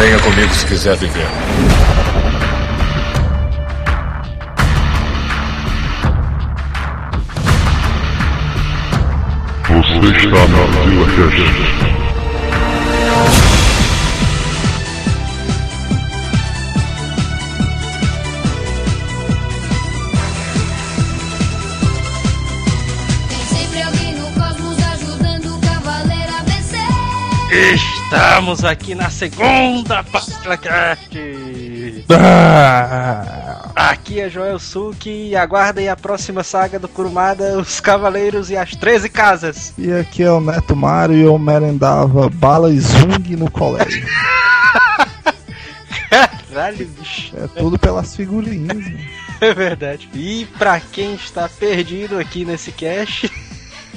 Venha comigo se quiser viver. Você está na Vila Cast. Tem Estamos aqui na segunda PastilaCast. Aqui é Joel Suki e aguardem a próxima saga do Kurumada, Os Cavaleiros e as 13 Casas. E aqui é o Neto Mário e eu merendava bala e zung no colégio. Caralho, bicho. É tudo pelas figurinhas. né? É verdade. E pra quem está perdido aqui nesse cast,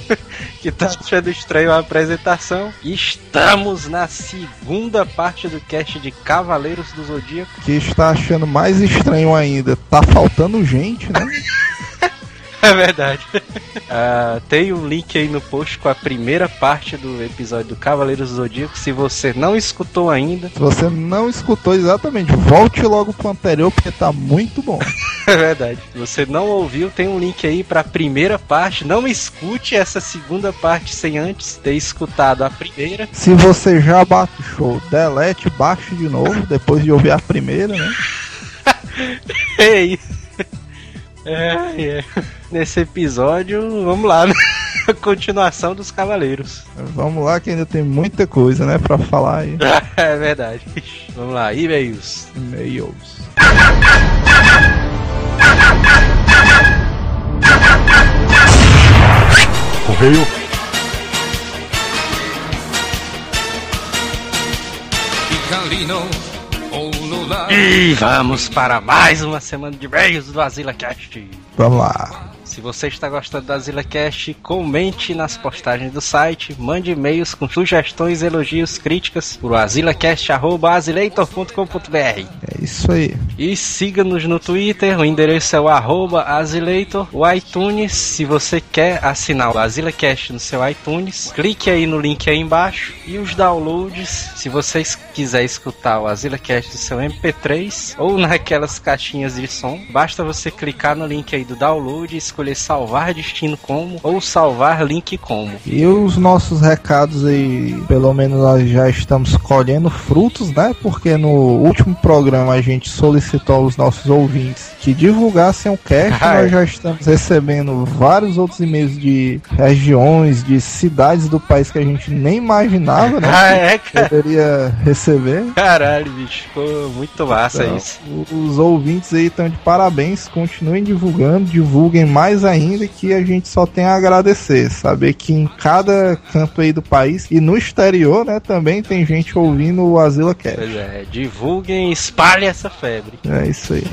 que tá achando estranho a apresentação, estamos na segunda parte do cast de Cavaleiros do Zodíaco. Que está achando mais estranho ainda. Tá faltando gente, né? É verdade. Ah, tem um link aí no post com a primeira parte do episódio do Cavaleiros do Zodíaco. Se você não escutou ainda, Se você não escutou exatamente, volte logo pro anterior porque tá muito bom. é verdade. Se você não ouviu, tem um link aí pra primeira parte. Não escute essa segunda parte sem antes ter escutado a primeira. Se você já baixou, delete, baixe de novo depois de ouvir a primeira, né? Ei! É, é. Nesse episódio, vamos lá, né? A continuação dos Cavaleiros. Vamos lá que ainda tem muita coisa, né, pra falar aí. É verdade. Vamos lá, e-mails. E-mails. Correio. E vamos para mais uma semana de e-mails do AsilaCast. Vamos lá. Se você está gostando do AsilaCast, comente nas postagens do site, mande e-mails com sugestões, elogios, críticas para o asilacast.asileitor.com.br É isso aí. e siga-nos no Twitter, o endereço é o arroba Asileitor, o iTunes, se você quer assinar o AsilaCast no seu iTunes, clique aí no link aí embaixo. E os downloads, se vocês quiser escutar o AsilaCast no seu MP3 ou naquelas caixinhas de som, basta você clicar no link aí do download e escolher salvar destino como ou salvar link como. E os nossos recados aí, pelo menos nós já estamos colhendo frutos, né? Porque no último programa a gente solicitou aos nossos ouvintes que divulgassem o cast. É. nós já estamos recebendo vários outros e-mails de regiões, de cidades do país que a gente nem imaginava, né? Ah, é, cara? Poderia receber. Caralho, bicho, ficou muito massa Então, isso. Os ouvintes aí estão de parabéns, continuem divulgando, divulguem mais mais ainda que a gente só tem a agradecer, saber que em cada canto aí do país e no exterior, né, também tem gente ouvindo o Asila Cast. Pois é, divulguem, espalhem essa febre. É isso aí.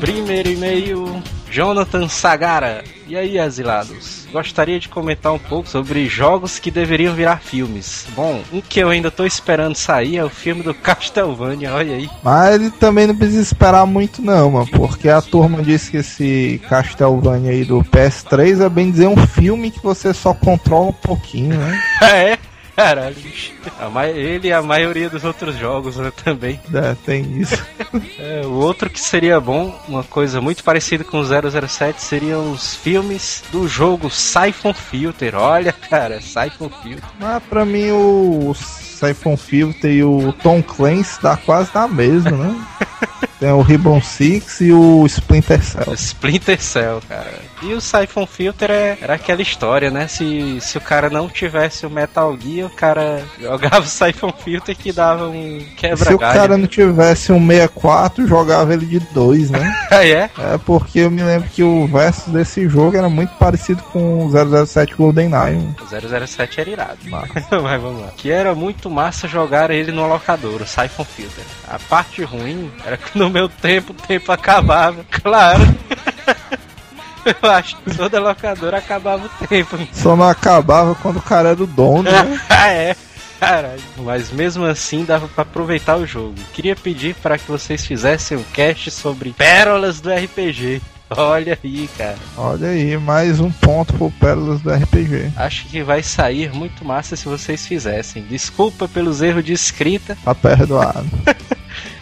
Primeiro e-mail, Jonathan Sagara. E aí, asilados? Gostaria de comentar um pouco sobre jogos que deveriam virar filmes. Bom, um que eu ainda tô esperando sair é o filme do Castlevania, olha aí. Mas ele também não precisa esperar muito não, mano, porque a turma disse que esse Castlevania aí do PS3 é bem dizer um filme que você só controla um pouquinho, né? é? Caralho, ele e a maioria dos outros jogos né, também. É, tem isso. É, o outro que seria bom, uma coisa muito parecida com o 007, seriam os filmes do jogo Siphon Filter. Olha, cara, Siphon Filter. Mas pra mim o Siphon Filter e o Tom Clancy dá quase na mesma, né? Tem o Ribbon Six e o Splinter Cell. Splinter Cell, cara. E o Siphon Filter é, era aquela história, né? Se, se o cara não tivesse o Metal Gear, o cara jogava o Siphon Filter que dava um Se o cara não tivesse um 64, jogava ele de 2, né? Ah, é? É porque eu me lembro que o verso desse jogo era muito parecido com o 007 GoldenEye. O 007 era irado. Massa. Mas vamos lá. Que era muito massa jogar ele no locador, o Siphon Filter. A parte ruim era que no meu tempo o tempo acabava. Claro. Eu acho que toda locadora acabava o tempo. Só não acabava quando o cara era o dono, né? ah, é. Caralho. Mas mesmo assim dava pra aproveitar o jogo. Queria pedir para que vocês fizessem um cast sobre pérolas do RPG. Olha aí, cara. Olha aí, mais um ponto pro Pérolas do RPG. Acho que vai sair muito massa se vocês fizessem. Desculpa pelos erros de escrita. Tá perdoado.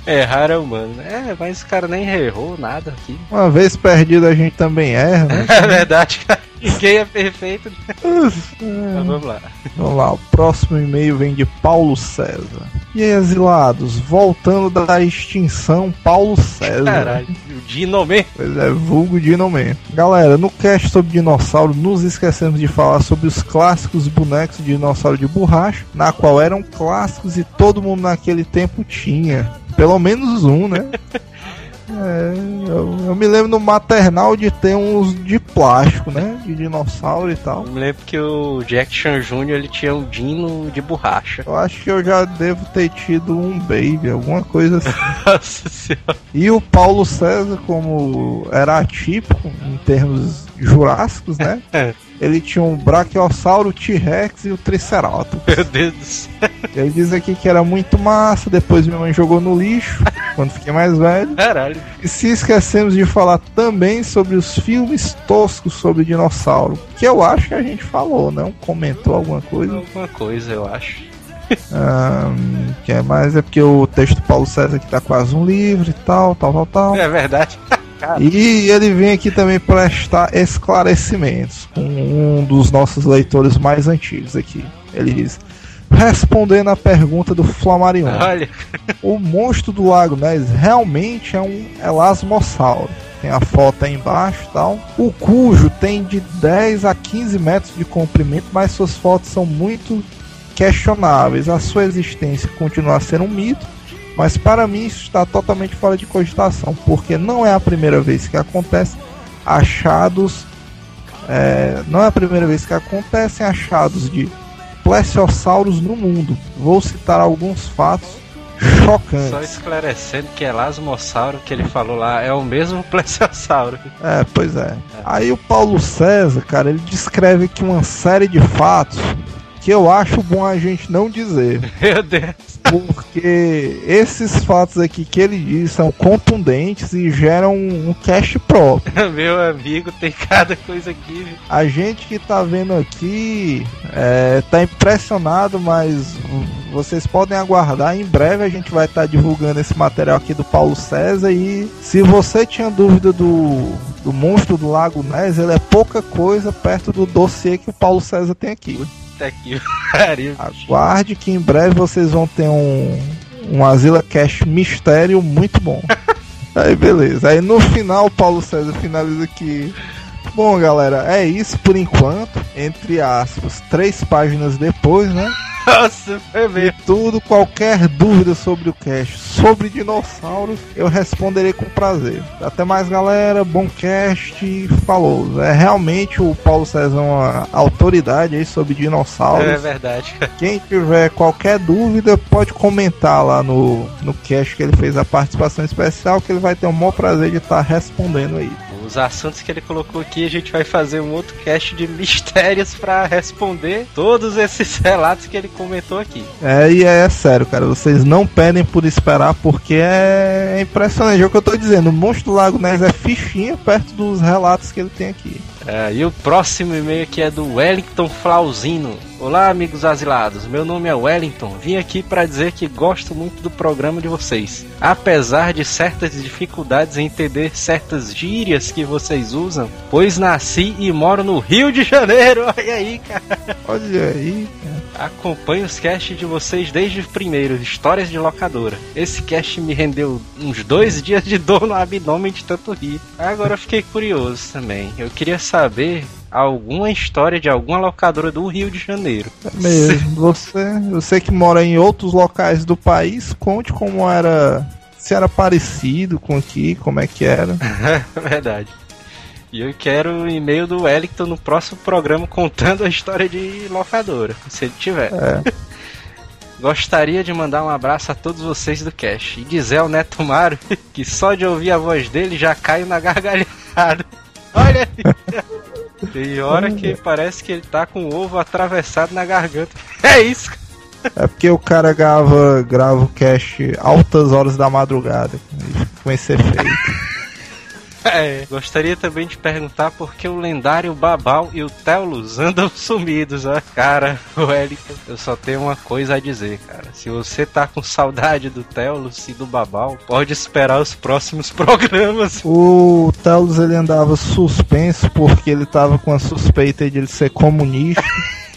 Errar é humano. É, mas o cara nem errou nada aqui. Uma vez perdido a gente também erra, né? É verdade, cara. Ninguém é perfeito. Mas vamos lá. Vamos lá, o próximo e-mail vem de Paulo César. E aí, exilados, voltando da extinção, Paulo César. Caralho, o Dino mesmo. Pois é, vulgo Dinoman. Galera, no cast sobre dinossauro, nos esquecemos de falar sobre os clássicos bonecos de dinossauro de borracha, na qual eram clássicos e todo mundo naquele tempo tinha. Pelo menos um, né? É, eu, eu me lembro no maternal de ter uns de plástico, né? De dinossauro e tal. Eu me lembro que o Jack Chan Jr. ele tinha um Dino de borracha. Eu acho que eu já devo ter tido um baby, alguma coisa assim. Nossa senhora. E o Paulo César, como era atípico em termos jurássicos, né? Ele tinha um Brachiosauro, o T-Rex e o Triceratops. Meu Deus do céu. Ele diz aqui que era muito massa, depois minha mãe jogou no lixo, quando fiquei mais velho. Caralho. E se esquecemos de falar também sobre os filmes toscos sobre dinossauro, que eu acho que a gente falou, não? Comentou alguma coisa. Alguma coisa, eu acho. Ahn, que é mais é porque o texto do Paulo César aqui tá quase um livro e tal, tal, tal, tal. É verdade. E ele vem aqui também prestar esclarecimentos com um dos nossos leitores mais antigos aqui. Ele diz: Respondendo à pergunta do Flamarion, Olha. o monstro do Lago Ness realmente é um elasmossauro. Tem a foto aí embaixo e tal. O cujo tem de 10 a 15 metros de comprimento, mas suas fotos são muito questionáveis. A sua existência continua a ser um mito, mas para mim isso está totalmente fora de cogitação, porque não é a primeira vez que acontece achados. é, não é a primeira vez que acontecem achados de plesiosauros no mundo. Vou citar alguns fatos chocantes. Só esclarecendo que Elasmossauro que ele falou lá é o mesmo Plesiosauro. É, pois é. Aí o Paulo César, cara, ele descreve aqui uma série de fatos que eu acho bom a gente não dizer. Meu Deus. Porque esses fatos aqui que ele diz são contundentes e geram um, cash próprio. Meu amigo, tem cada coisa aqui. A gente que tá vendo aqui é, tá impressionado, mas vocês podem aguardar. Em breve a gente vai estar divulgando esse material aqui do Paulo César. E se você tinha dúvida do, do monstro do Lago Ness, ele é pouca coisa perto do dossiê que o Paulo César tem aqui. Puta que pariu. Aguarde que em breve vocês vão ter um, um Asila Cash mistério muito bom. Aí beleza. Aí no final Paulo César finaliza aqui. Bom galera, é isso por enquanto. Entre aspas, três páginas depois, né? Nossa, foi mesmo. Tudo, qualquer dúvida sobre o cast, sobre dinossauros, eu responderei com prazer. Até mais galera, bom cast, falou. É realmente o Paulo César é uma autoridade aí sobre dinossauros. É verdade. Quem tiver qualquer dúvida, pode comentar lá no, no cast que ele fez a participação especial, que ele vai ter o maior prazer de estar respondendo aí. Os assuntos que ele colocou aqui, a gente vai fazer um outro cast de mistérios pra responder todos esses relatos que ele comentou aqui. É, e é, sério, cara, vocês não pedem por esperar, porque é impressionante. É o que eu tô dizendo, o Monstro Lago Ness é fichinha perto dos relatos que ele tem aqui. É, e o próximo e-mail aqui é do Wellington Flauzino. Olá, amigos asilados. Meu nome é Wellington. Vim aqui para dizer que gosto muito do programa de vocês. Apesar de certas dificuldades em entender certas gírias que vocês usam, pois nasci e moro no Rio de Janeiro. Olha aí, cara. Olha aí, cara. Acompanho os casts de vocês desde o primeiro, Histórias de Locadora. Esse cast me rendeu uns dois dias de dor no abdômen de tanto rir. Agora eu fiquei curioso também. Eu queria saber alguma história de alguma locadora do Rio de Janeiro. É mesmo. Você, você que mora em outros locais do país, conte como era. Se era parecido com aqui, como é que era. Verdade. E eu quero o e-mail do Wellington no próximo programa contando a história de locadora, se ele tiver. É. Gostaria de mandar um abraço a todos vocês do Cash e dizer ao Neto Mário que só de ouvir a voz dele já caio na gargalhada. Olha aí. Tem hora que parece que ele tá com o ovo atravessado na garganta. É isso. É porque o cara grava, grava o cast altas horas da madrugada com esse efeito. É, gostaria também de perguntar por que o lendário Babal e o Teulus andam sumidos, ó. Cara, Wellington, eu só tenho uma coisa a dizer, cara. Se você tá com saudade do Teulus e do Babal, pode esperar os próximos programas. O Talos ele andava suspenso porque ele tava com a suspeita de ele ser comunista.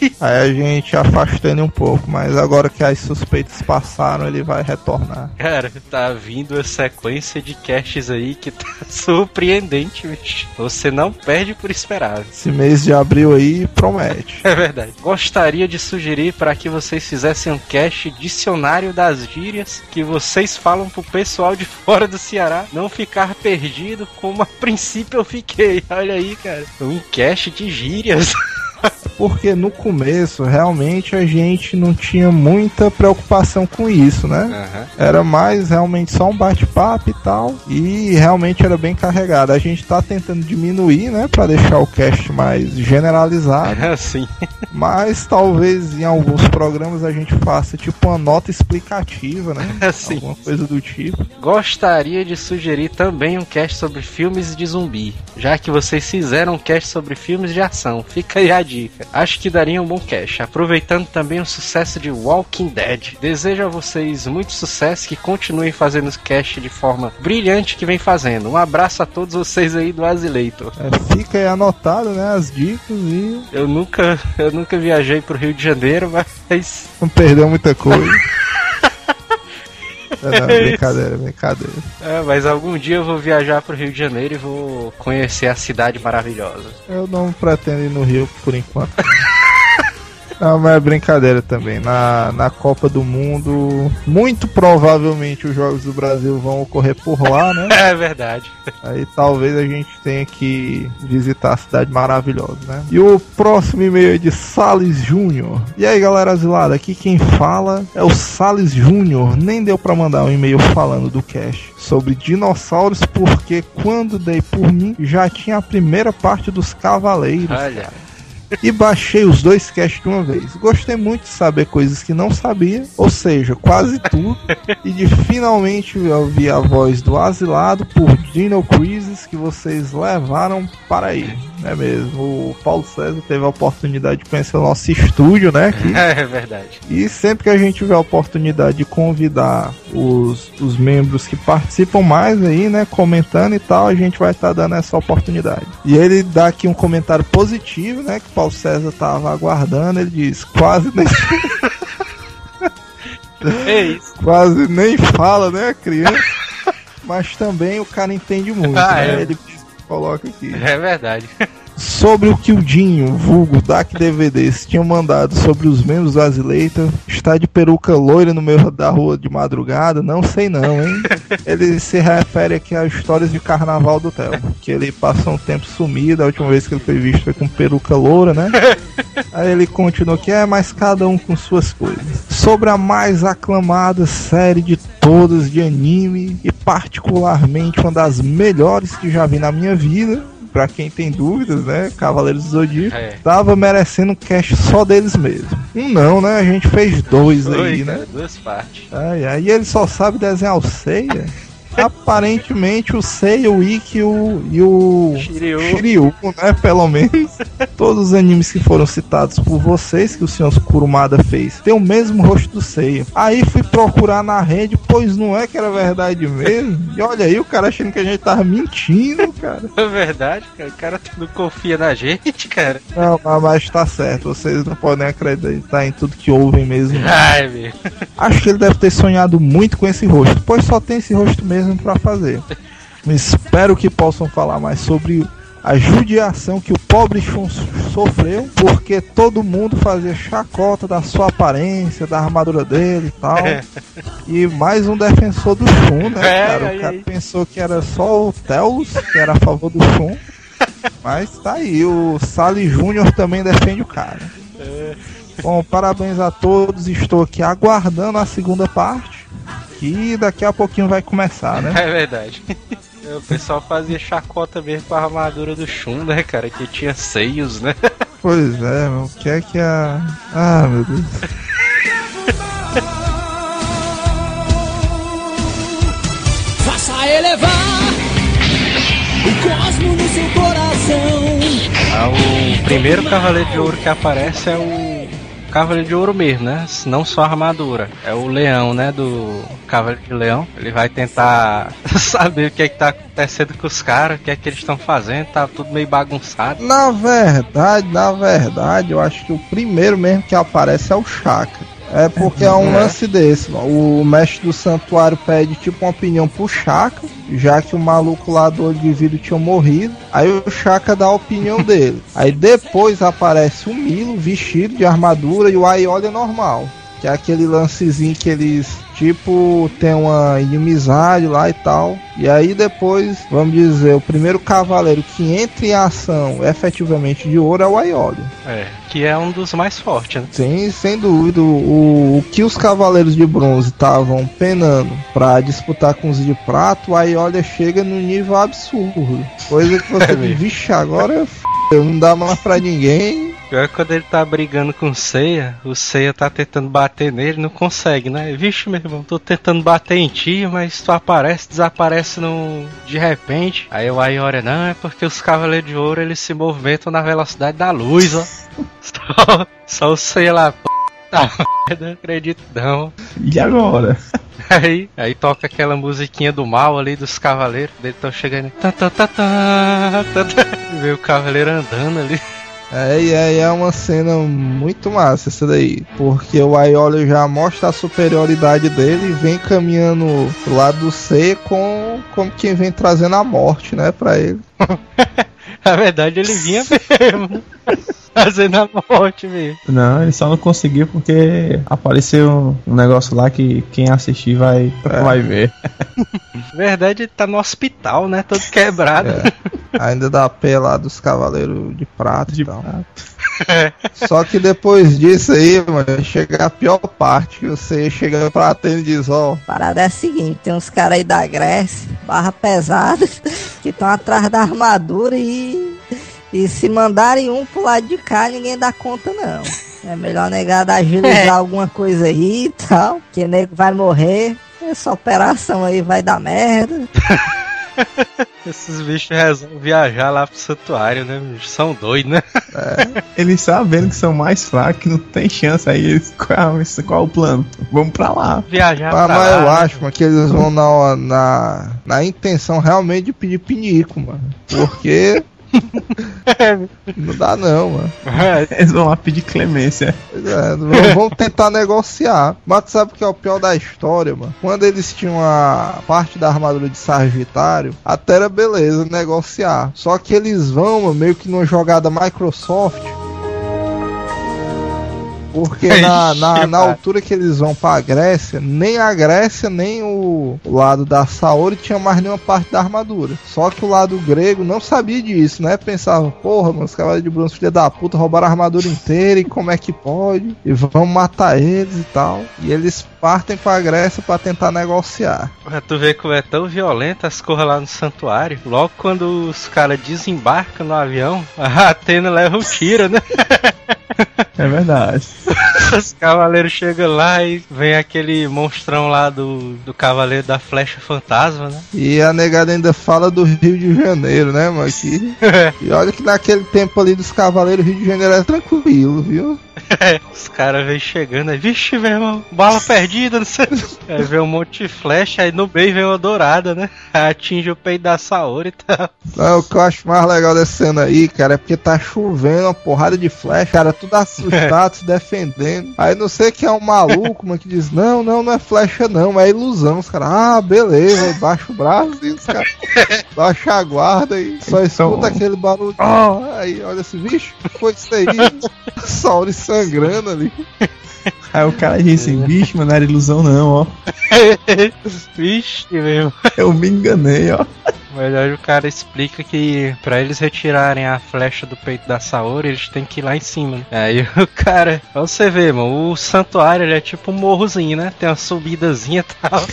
Aí a gente afastou ele um pouco, mas agora que as suspeitas passaram, ele vai retornar. Cara, tá vindo a sequência de casts aí que tá surpreendente, bicho. Você não perde por esperar. Esse mês de abril aí promete. É verdade. Gostaria de sugerir para que vocês fizessem um cast dicionário das gírias que vocês falam pro pessoal de fora do Ceará não ficar perdido como a princípio eu fiquei. Olha aí, cara. Um cast de gírias. Porque no começo, realmente, a gente não tinha muita preocupação com isso, né? Aham. Era mais realmente só um bate-papo e tal. E realmente era bem carregado. A gente tá tentando diminuir, né? Pra deixar o cast mais generalizado. Assim. Mas talvez em alguns programas a gente faça tipo uma nota explicativa, né? Assim. Alguma coisa do tipo. Gostaria de sugerir também um cast sobre filmes de zumbi, já que vocês fizeram um cast sobre filmes de ação. Fica aí a dica. Acho que daria um bom cast, aproveitando também o sucesso de Walking Dead. Desejo a vocês muito sucesso, que continuem fazendo cast de forma brilhante que vem fazendo. Um abraço a todos vocês aí do Azileitor. É, fica aí anotado, né? As dicas e Eu nunca, eu nunca viajei pro Rio de Janeiro, mas não perdeu muita coisa. É, não, brincadeira, brincadeira. é, mas algum dia eu vou viajar pro Rio de Janeiro e vou conhecer a cidade maravilhosa. Eu não pretendo ir no Rio por enquanto. Não, mas é brincadeira também. Na, na Copa do Mundo, muito provavelmente os Jogos do Brasil vão ocorrer por lá, né? É verdade. Aí talvez a gente tenha que visitar a cidade maravilhosa, né? E o próximo e-mail é de Sales Júnior. E aí, galera azulada, aqui quem fala é o Sales Júnior. Nem deu pra mandar um e-mail falando do cast sobre dinossauros, porque quando dei por mim já tinha a primeira parte dos Cavaleiros. Olha. E baixei os dois casts de uma vez. Gostei muito de saber coisas que não sabia, ou seja, quase tudo. e de finalmente ouvir a voz do asilado por Dino Crisis que vocês levaram para aí. É mesmo? O Paulo César teve a oportunidade de conhecer o nosso estúdio, né? Aqui. É verdade. E sempre que a gente tiver a oportunidade de convidar os, os membros que participam mais aí, né, comentando e tal, a gente vai estar dando essa oportunidade. E ele dá aqui um comentário positivo, né, que o Paulo César tava aguardando, ele diz, quase nem, É isso. quase nem fala, né, a criança. Mas também o cara entende muito, Ah, né? é. Ele coloca aqui. É verdade. Sobre o que o Dinho, vulgo DAC DVDs, tinham mandado sobre os membros do Azileita, está de peruca loira no meio da rua de madrugada, não sei não, hein? Ele se refere aqui às histórias de carnaval do Theo, que ele passou um tempo sumido, a última vez que ele foi visto foi com peruca loura, né? Aí ele continua aqui, é, mas cada um com suas coisas. Sobre a mais aclamada série de todas de anime, e particularmente uma das melhores que já vi na minha vida, pra quem tem dúvidas, né? Cavaleiros do Zodíaco. É. Tava merecendo um cast só deles mesmo. Um não, né? A gente fez dois aí, Oi, né? cara, duas partes. Ai, ai, e ele só sabe desenhar o Seiya. Aparentemente o Seiya, o Ikki e o, e o Shiryu. Shiryu, né? Pelo menos. Todos os animes que foram citados por vocês, que o senhor Kurumada fez, tem o mesmo rosto do Seiya. Aí fui procurar na rede, pois não é que era verdade mesmo. E olha aí, o cara achando que a gente tava mentindo, cara. É verdade, cara. O cara não confia na gente, cara. Não, mas- mas tá certo, vocês não podem acreditar em tudo que ouvem mesmo. Ai, meu. Acho que ele deve ter sonhado muito com esse rosto, pois só tem esse rosto mesmo pra fazer. Espero que possam falar mais sobre a judiação que o pobre Shun sofreu, porque todo mundo fazia chacota da sua aparência, da armadura dele e tal. E mais um defensor do Shun, né, É, cara? O cara pensou que era só o Telos, que era a favor do Shun. Mas tá aí, o Sally Júnior também defende o cara. Bom, parabéns a todos. Estou aqui aguardando a segunda parte. Que daqui a pouquinho vai começar, né? É verdade. O pessoal fazia chacota mesmo com a armadura do Shun, né, cara? Que tinha seios, né? Pois é, meu. O que é que a. Ah, meu Deus. Faça elevar cosmo no seu coração. Ah, o primeiro Cavaleiro de Ouro que aparece é o Cavaleiro de Ouro mesmo, né? Não só a armadura. É o leão, né? Do Cavaleiro de Leão. Ele vai tentar saber o que é que tá acontecendo com os caras, o que é que eles estão fazendo, tá tudo meio bagunçado. Na verdade, na verdade, eu acho que o primeiro mesmo que aparece é o Chaka. É porque é um É. lance desse, mano. O mestre do santuário pede tipo uma opinião pro Chaka, já que o maluco lá do olho de vidro tinha morrido. Aí o Chaka dá a opinião dele. Aí depois aparece o Milo vestido de armadura e o Aiolha normal. Que é aquele lancezinho que eles, tipo, tem uma inimizade lá e tal. E aí depois, vamos dizer, o primeiro cavaleiro que entra em ação efetivamente de ouro é o Aiolha. É. Que é um dos mais fortes, né? Sim, sem dúvida. O, o que os cavaleiros de bronze estavam penando pra disputar com os de prato, aí olha, chega no nível absurdo. Coisa que você É vixe, agora f***, não dá mais pra ninguém. Pior que quando ele tá brigando com o Seiya, o Seiya tá tentando bater nele, não consegue, né? Vixe, meu irmão, tô tentando bater em ti, mas tu aparece, desaparece no... de repente. Aí o Aiora, não, é porque os Cavaleiros de Ouro eles se movimentam na velocidade da luz, ó. Só, só o Seiya lá, p... tá, merda, não acredito não. E agora? Aí, aí toca aquela musiquinha do mal ali dos cavaleiros, dele tão chegando. Tá, tá, tá, tá, tá, tá. E vê o cavaleiro andando ali. É, e aí é uma cena muito massa essa daí. Porque o Aiolha já mostra a superioridade dele e vem caminhando pro lado do C com como quem vem trazendo a morte, né, pra ele. Na verdade, ele vinha mesmo? Fazendo a morte mesmo. Não, ele só não conseguiu porque apareceu um negócio lá que quem assistir vai, vai ver. Na verdade, ele tá no hospital, né? Todo quebrado. É. Ainda dá pé lá dos cavaleiros de prata De e tal. prato. Só que depois disso aí, mano, chega a pior parte, que você chega pra atender e diz, ó, A parada é a seguinte, tem uns caras aí da Grécia, barra pesada, que estão atrás da armadura e, e se mandarem um pro lado de cá, ninguém dá conta não. É melhor negar agilizar alguma coisa aí e tal, que nego vai morrer. Essa operação aí vai dar merda. Esses bichos resolvem viajar lá pro santuário, né? bicho? São doidos, né? Eles sabendo que são mais fracos, que não tem chance aí. Eles, qual, qual o plano? Vamos pra lá. Viajar Ah, pra mas lá, eu né? acho, mano, que eles vão na, na, na intenção realmente de pedir pinico, mano. Porque não dá não, mano. Eles vão lá pedir clemência. Pois é, vão- vão tentar negociar. Mas tu sabe o que é o pior da história, mano? Quando eles tinham a parte da armadura de Sagitário, até era beleza negociar. Só que eles vão, mano, meio que numa jogada Microsoft. Porque na, na, na altura que eles vão pra Grécia, nem a Grécia, nem o, lado da Saori tinha mais nenhuma parte da armadura. Só que o lado grego não sabia disso, né? Pensava, porra, mano, os cavaleiros de bronze, filha da puta, roubaram a armadura inteira e como é que pode? E vão matar eles e tal. E eles partem pra Grécia pra tentar negociar. Pra tu ver como é tão violento as coisas lá no santuário. Logo quando os caras desembarcam no avião, a Atena leva um tiro, né? É verdade. Os cavaleiros chegam lá e vem aquele monstrão lá do, do cavaleiro da flecha fantasma, né? E a negada ainda fala do Rio de Janeiro, né, mano? Que- E olha que naquele tempo ali dos cavaleiros, o Rio de Janeiro era tranquilo, viu? Os caras vêm chegando aí, vixe, meu irmão, bala perdida, não sei. Aí vem um monte de flecha, aí no meio vem uma dourada, né? Aí Atinge o peito da Saori e tal. Não, o que eu acho mais legal dessa cena aí, cara, é porque tá chovendo uma porrada de flecha, cara, tudo assustado, se defendendo. Aí não sei que é um maluco, mano, que diz, não, não, não é flecha não, é ilusão. Os caras, ah, beleza, aí baixa o braço e os caras baixa a guarda e só escuta Então- aquele barulho. Ah, aí olha assim, bicho, o que foi isso aí? Sangrando ali. Aí o cara disse, bicho, mano, não era ilusão não, ó. Vixe, meu. Eu me enganei, ó. Verdade, o cara explica que pra eles retirarem a flecha do peito da Saori, eles têm que ir lá em cima. Aí o cara, pra você ver, mano, o santuário ele é tipo um morrozinho, né? Tem uma subidazinha e tal.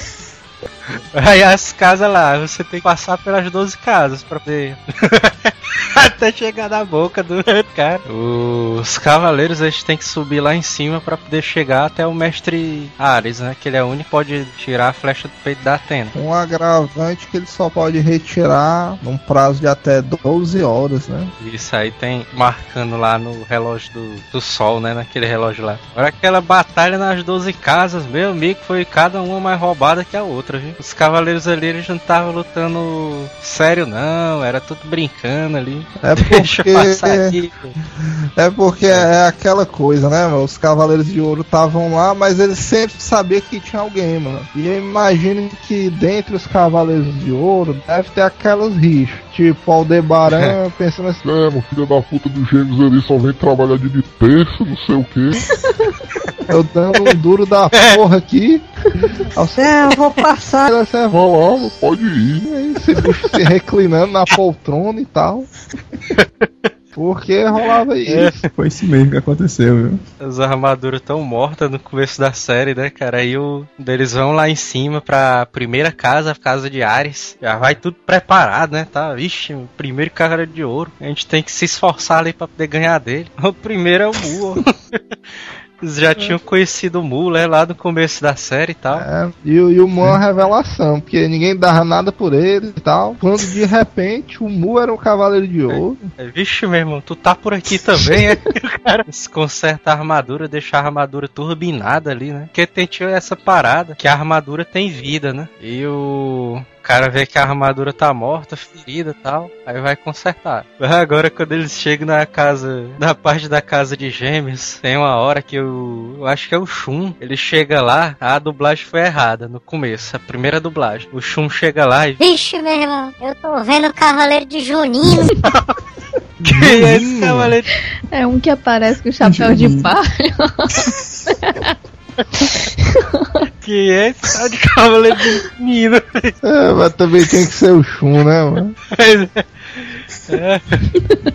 Aí as casas lá, você tem que passar pelas 12 casas pra poder. Até chegar na boca do cara. Os cavaleiros eles têm que subir lá em cima pra poder chegar até o mestre Ares, né? Que ele é o único que pode tirar a flecha do peito da Atena. Um agravante que ele só pode retirar num prazo de até 12 horas, né? Isso aí tem marcando lá no relógio do, do sol, né? Naquele relógio lá. Agora aquela batalha nas 12 casas, meu amigo, foi cada uma mais roubada que a outra, viu? Os cavaleiros ali eles não estavam lutando sério, não. Era tudo brincando ali. É Deixa porque passar aqui. É porque é aquela coisa, né, mano? Os Cavaleiros de Ouro estavam lá, mas eles sempre sabiam que tinha alguém, mano. E eu imagino que dentre os Cavaleiros de Ouro deve ter aquelas rixas. Tipo, Aldebaran pensando assim, É, meu filho da puta dos gêmeos ali só vem trabalhar de terço, não sei o que. eu dando um duro da porra aqui. É, eu vou passar. Você Vai lá, pode ir. aí, bicho se reclinando na poltrona e tal. Porque rolava isso. Foi isso mesmo que aconteceu, viu? As armaduras tão mortas no começo da série, né, cara? Aí o, eles vão lá em cima pra primeira casa, a casa de Ares. Já vai tudo preparado, né? Tá, vixe, o primeiro cara de ouro. A gente tem que se esforçar ali pra poder ganhar dele. O primeiro é o Mu. Eles já tinham conhecido o Mu, lá no começo da série e tal. É, e, o- e o Mu é uma revelação, porque ninguém dava nada por ele e tal. Quando de repente o Mu era um cavaleiro de ouro. É, Vixe, meu irmão, tu tá por aqui também, é? o cara se conserta a armadura, deixa a armadura turbinada ali, né? Porque tem essa parada que a armadura tem vida, né? E o cara vê que a armadura tá morta, ferida e tal, aí vai consertar. Agora, quando eles chegam na casa, na parte da casa de gêmeos, tem uma hora que o, eu acho que é o Shun, ele chega lá, a dublagem foi errada no começo, a primeira dublagem. O Shun chega lá e Vixe, meu irmão, eu tô vendo o Cavaleiro de Juninho. quem é esse cavaleiro? É um que aparece com chapéu de palha. Quem é esse tal de cavaleiro de menino? É, mas também tem que ser o Shun, né, mano?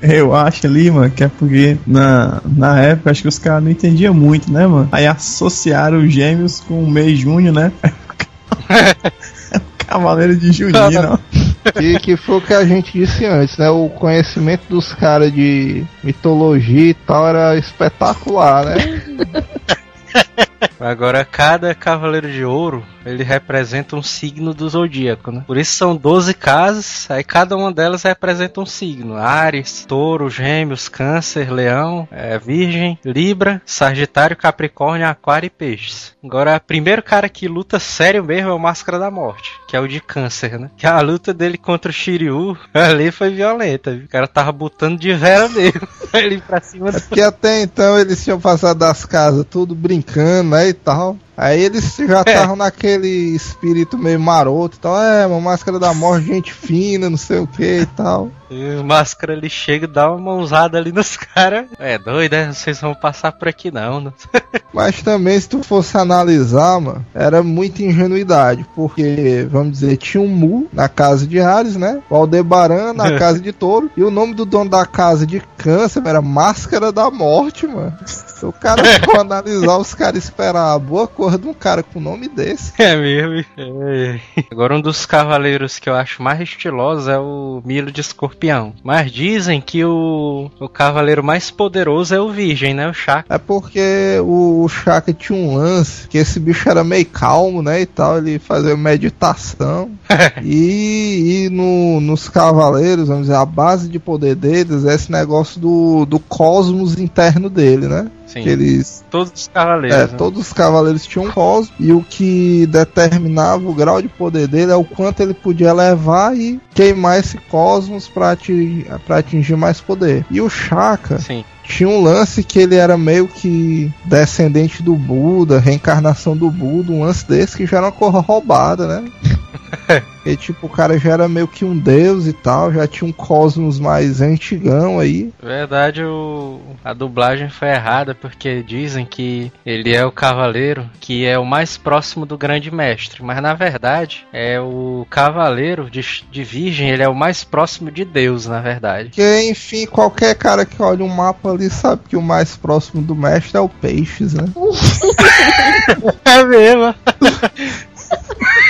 Eu acho ali, mano, que é porque na, na época acho que os caras não entendiam muito, né, mano? Aí associaram os gêmeos com o Mei Júnior, né? Cavaleiro de Juninho, Que, que foi o que a gente disse antes, né? O conhecimento dos caras de mitologia e tal era espetacular, né? Agora, cada cavaleiro de ouro, ele representa um signo do zodíaco, né? Por isso são 12 casas, aí cada uma delas representa um signo. Ares, touro, gêmeos, câncer, leão, é, virgem, libra, sagitário, capricórnio, aquário e peixes. Agora, o primeiro cara que luta sério mesmo é o Máscara da Morte, que é o de câncer, né? Que a luta dele contra o Shiryu ali foi violenta, viu? O cara tava botando de vera mesmo. ele pra cima do... Porque até então eles tinham passado das casas tudo brincando, né, e tal. Aí eles já estavam naquele espírito meio maroto e tal. É, uma máscara da morte, gente fina, não sei o que e tal. E o máscara ele chega e dá uma mãozada ali nos caras. É doido, né? Vocês vão passar por aqui não. né? Mas também, se tu fosse analisar, mano, era muita ingenuidade. Porque, vamos dizer, tinha um Mu na casa de Ares, né? O Aldebaran na casa de Touro. E o nome do dono da casa de Câncer era Máscara da Morte, mano. Se o cara for analisar, os caras esperar a boa cor de um cara com nome desse. É mesmo. É. Agora um dos cavaleiros que eu acho mais estilosos é o Milo de Escorpião. Mas dizem que o, o cavaleiro mais poderoso é o Virgem, né? O Chakra. É porque o, o Shaka tinha um lance que esse bicho era meio calmo, né? E tal, ele fazia meditação. e e no, nos cavaleiros, vamos dizer, a base de poder deles é esse negócio do, do cosmos interno dele, né? Sim. Que eles. Todos os cavaleiros. É, né? todos os cavaleiros tinham um cosmos. E o que determinava o grau de poder dele é o quanto ele podia levar e queimar esse cosmos pra atingir, pra atingir mais poder. E o Shaka Sim. tinha um lance que ele era meio que descendente do Buda, reencarnação do Buda, um lance desse que já era uma coisa roubada, né? E tipo, o cara já era meio que um deus e tal, já tinha um cosmos mais antigão aí. verdade, o, a dublagem foi errada porque dizem que ele é o cavaleiro que é o mais próximo do grande mestre. Mas na verdade, é o cavaleiro de, de virgem, ele é o mais próximo de Deus, na verdade. Porque, enfim, qualquer cara que olha um mapa ali sabe que o mais próximo do mestre é o Peixes, né? É mesmo.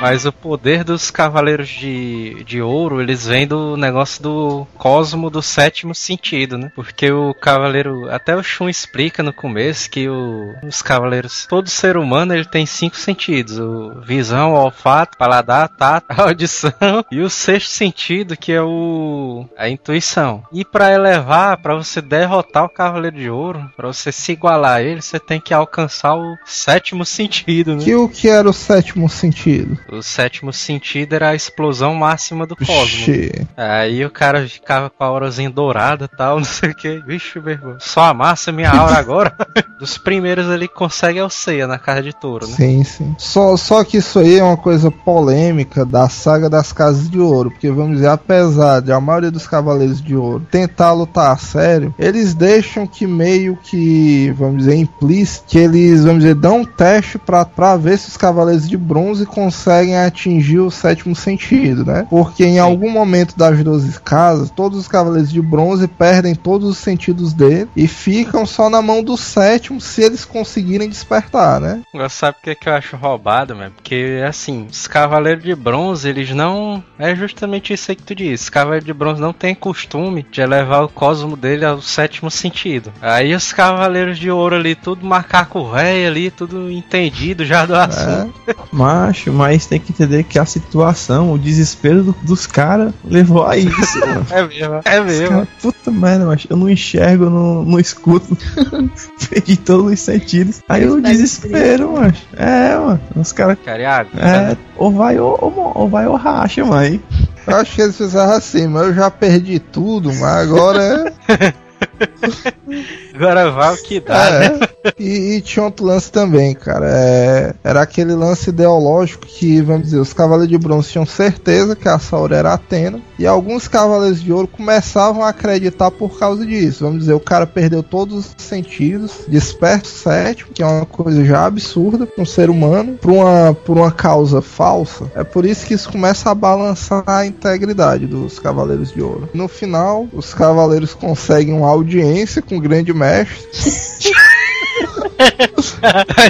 Mas o poder dos cavaleiros de, de ouro, eles vêm do negócio do cosmo do sétimo sentido, né? Porque o cavaleiro, até o Shun explica no começo que o- os cavaleiros, todo ser humano, ele tem cinco sentidos: o visão, o olfato, paladar, tato, audição e o sexto sentido, que é o a intuição. E para elevar, para você derrotar o cavaleiro de ouro, para você se igualar a ele, você tem que alcançar o sétimo sentido, né? Que o que era o sétimo sentido? O sétimo sentido era a explosão máxima do cosmos. Vixe. Aí o cara ficava com a aurazinha dourada e tal, não sei o que. Vixe, meu irmão. Só amassa minha aura agora. Dos primeiros ali que consegue é o na casa de touro, né? Sim, sim. Só, só que isso aí é uma coisa polêmica da saga das Casas de Ouro. Porque, vamos dizer, apesar de a maioria dos Cavaleiros de Ouro tentar lutar a sério, eles deixam que meio que, vamos dizer, implícito, que eles, vamos dizer, dão um teste pra, pra ver se os Cavaleiros de Bronze conseguem atingir o sétimo sentido, né? Porque em algum momento das 12 casas, todos os Cavaleiros de Bronze perdem todos os sentidos dele e ficam só na mão do sétimo se eles conseguirem despertar, né? Agora, sabe o que, que eu acho roubado, mano? Porque, assim, os cavaleiros de bronze, eles não. É justamente isso aí que tu disse. Os cavaleiros de bronze não têm costume de elevar o cosmo dele ao sétimo sentido. Aí os cavaleiros de ouro ali, tudo macaco velho ali, tudo entendido já do assunto. Macho, mas tem que entender que a situação, o desespero do- dos caras levou a isso, mano. É mesmo, é mesmo. cara, puta merda, macho, eu não enxergo, eu não, não escuto. Perdi todos os sentidos. Aí o desespero, macho. É, mano. Os caras. Cariago, É, ou vai ou, ou, ou vai ou racha, mano. Aí Eu acho que eles fizeram assim, mas eu já perdi tudo, mas agora é. agora vai o que dá, né? é. E, e tinha outro lance também, cara. É, era aquele lance ideológico que, vamos dizer, os Cavaleiros de Bronze tinham certeza que a Saura era Atena. E alguns Cavaleiros de Ouro começavam a acreditar por causa disso. Vamos dizer, o cara perdeu todos os sentidos, desperta o sétimo, que é uma coisa já absurda para um ser humano, por uma, por uma causa falsa. É por isso que isso começa a balançar a integridade dos Cavaleiros de Ouro. No final, os Cavaleiros conseguem uma audiência com o Grande Mestre.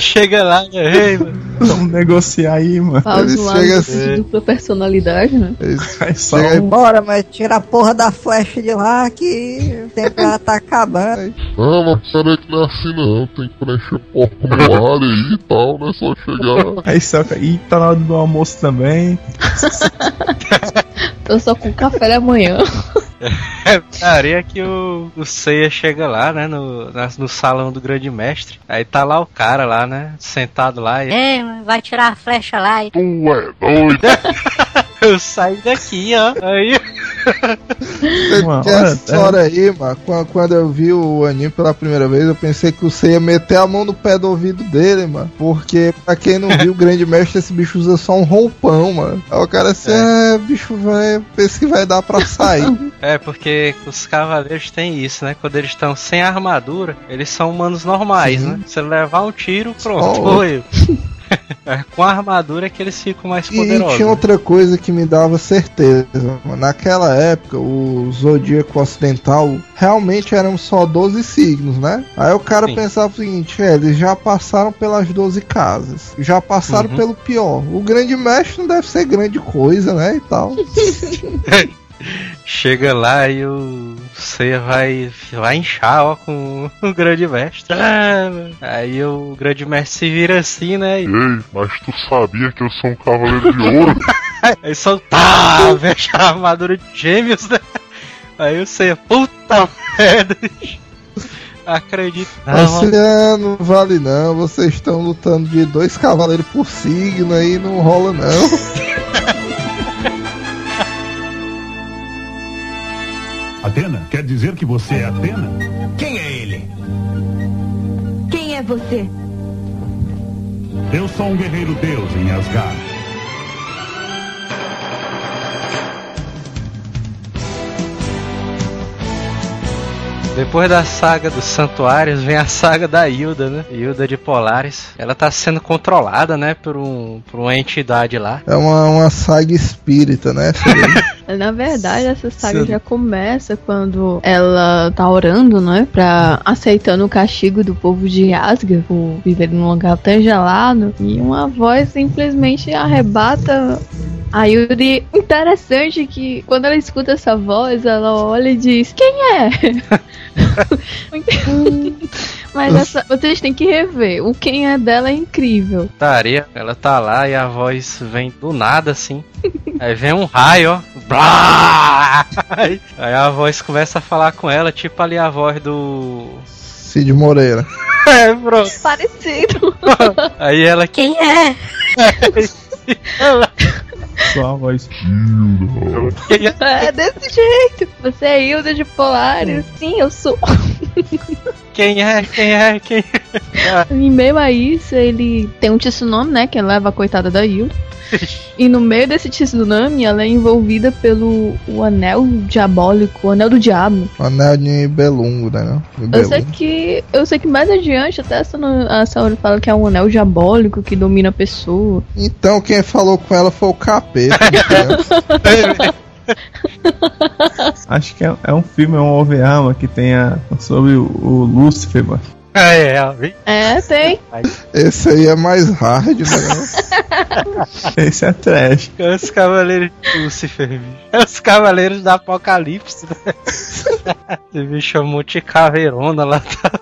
Chega lá, né? Ei, mano. vamos negociar aí, mano. Faz Ele um chega lado assim. de dupla personalidade, né? Eles Aí aí, um- Bora, mas tira a porra da flecha de lá que o tempo já tá acabando. Não, mas peraí que não é assim não. Tem que preencher o formulário aí e tal, não é só chegar. Aí só e tá na hora do almoço também. Tô só com café da manhã. Areia que o, o Seiya chega lá, né? No, na- no salão do grande mestre. Aí tá lá o cara lá, né? Sentado lá. E Ei, vai tirar a flecha lá e Tu é doido. eu saí daqui, ó. Aí. Tem hora, essa história aí, mano. Quando, eu vi o anime pela primeira vez, eu pensei que você ia meter a mão no pé do ouvido dele, mano. Porque, pra quem não viu, o grande mestre, esse bicho usa só um roupão, mano. Aí o cara assim, é, bicho, vai, pensa que vai dar pra sair. É, porque os cavaleiros têm isso, né? Quando eles estão sem armadura, eles são humanos normais, né? Se levar um tiro, pronto, Oh. É com a armadura que eles ficam mais E, e poderosos. tinha outra coisa que me dava certeza. mano. Naquela época, o zodíaco ocidental realmente eram só 12 signos, né? Aí o cara Sim. pensava o seguinte: é, eles já passaram pelas 12 casas, já passaram Uhum. pelo pior. O grande mestre não deve ser grande coisa, né? E tal. Chega lá e o Seiya vai, vai inchar, ó, com o grande mestre. Ah. Aí o grande mestre se vira assim, né? E Ei, mas tu sabia que eu sou um cavaleiro de ouro? aí só tá, fecha a armadura de gêmeos, né? Aí o Seiya, puta merda. Acredito. Não, ah, não vale não. Vocês estão lutando de dois cavaleiros por signo aí, não rola não. Atena? Quer dizer que você é Atena? Quem é ele? Quem é você? Eu sou um guerreiro deus em Asgard. Depois da saga dos santuários, vem a saga da Hilda, né? Hilda de Polaris. Ela tá sendo controlada, né? Por, um, por uma entidade lá. É uma, uma saga espírita, né? Na verdade, essa saga Sim. já começa quando ela tá orando, né? Pra aceitando o castigo do povo de Asgard por viver num lugar tão gelado. E uma voz simplesmente arrebata a Yuri. Interessante que quando ela escuta essa voz, ela olha e diz: Quem é? Mas essa- vocês têm que rever. O quem é dela é incrível. Taria, ela tá lá e a voz vem do nada assim. Aí vem um raio, ó. Blá! Aí a voz começa a falar com ela, tipo ali a voz do. Cid Moreira. É, pronto. Parecido. Aí ela. Quem é? Só a voz. É desse jeito. Você é Hilda de Polaris. Sim, eu sou. Quem é? Quem é? Quem é? Em meio a isso, ele tem um tsunami, né? Que leva a coitada da Hilda. E no meio desse tsunami, ela é envolvida pelo o anel diabólico, o anel do diabo. Anel de Belungo, né? De Eu sei Belungo. que. Eu sei que mais adiante, até a Saori fala que é um anel diabólico que domina a pessoa. Então quem falou com ela foi o capeta. Acho que é, é um filme, é um OVA, mano, que tem a, sobre o, o Lúcifer, mano. É, é, vem. É, tem. Esse aí é mais hard, né? Esse é trash. É os cavaleiros de Lúcifer, bicho. É os cavaleiros do Apocalipse, né? Esse bicho é um monte de caveirona lá. Tá?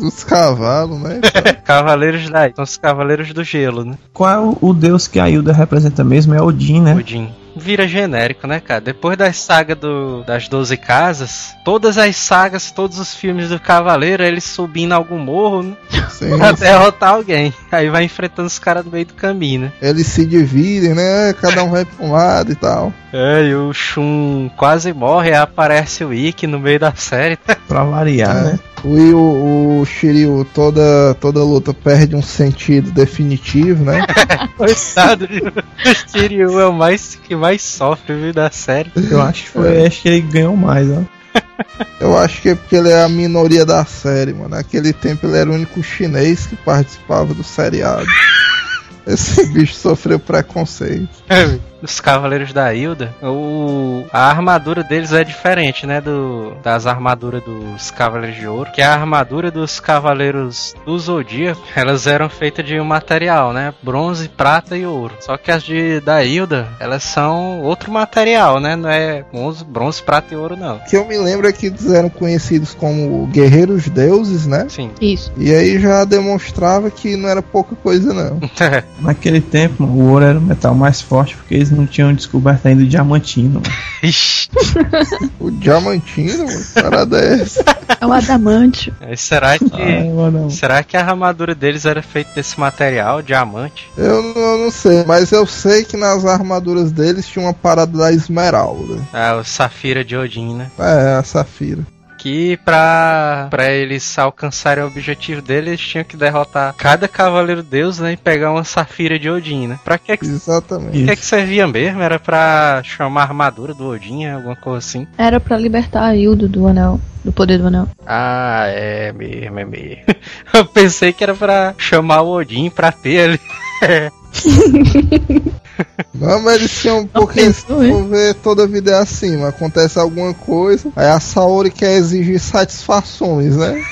Dos cavalos, né? Cavaleiros da. São os cavaleiros do gelo, né? Qual é o, o deus que a Hilda representa mesmo? É Odin, né? Odin. Vira genérico, né, cara? Depois da saga do, das 12 casas, todas as sagas, todos os filmes do Cavaleiro, ele subindo algum morro, né? Sim. Pra derrotar alguém. Aí vai enfrentando os caras no meio do caminho, né? Eles se dividem, né? Cada um vai pra um lado e tal. É, e o Shun quase morre, aí aparece o Ikki no meio da série. Pra variar, É. né? O, e o, o Shiryu, toda, toda luta perde um sentido definitivo, né? Coitado, o Shiryu é o mais, que mais sofre, viu, da série. Eu acho que foi, acho que ele ganhou mais, ó. Eu acho que é porque ele é a minoria da série, mano. Naquele tempo ele era o único chinês que participava do seriado. Esse bicho sofreu preconceito. Os Cavaleiros da Hilda, o, a armadura deles é diferente, né? Do, das armaduras dos Cavaleiros de Ouro. Que a armadura dos Cavaleiros do Zodíaco, elas eram feitas de um material, né? Bronze, prata e ouro. Só que as de, da Hilda, elas são outro material, né? Não é bronze, bronze, prata e ouro, não. O que eu me lembro é que eles eram conhecidos como guerreiros deuses, né? Sim. Isso. E aí já demonstrava que não era pouca coisa, não. Naquele tempo, o ouro era o metal mais forte porque eles não tinham descoberto ainda o diamantino. O diamantino, mano, parada é essa? É o adamante. Aí Será que. Ai, mano. Será que a armadura deles era feita desse material, diamante? Eu não, eu não sei, mas eu sei que nas armaduras deles tinha uma parada da esmeralda. Ah, o Safira de Odin, né? É, a safira. Que pra, pra eles alcançarem o objetivo deles, eles tinham que derrotar cada cavaleiro deus, né, e pegar uma safira de Odin, né? Pra que que, Exatamente. que, que servia mesmo? Era pra chamar a armadura do Odin, alguma coisa assim? Era pra libertar a Hilda do anel. Do poder do anel. Ah, é mesmo, é mesmo. Eu pensei que era pra chamar o Odin pra ter ali. Não, mas eles tinham, porque for ver, toda a vida é assim, mas acontece alguma coisa, aí a Saori quer exigir satisfações, né?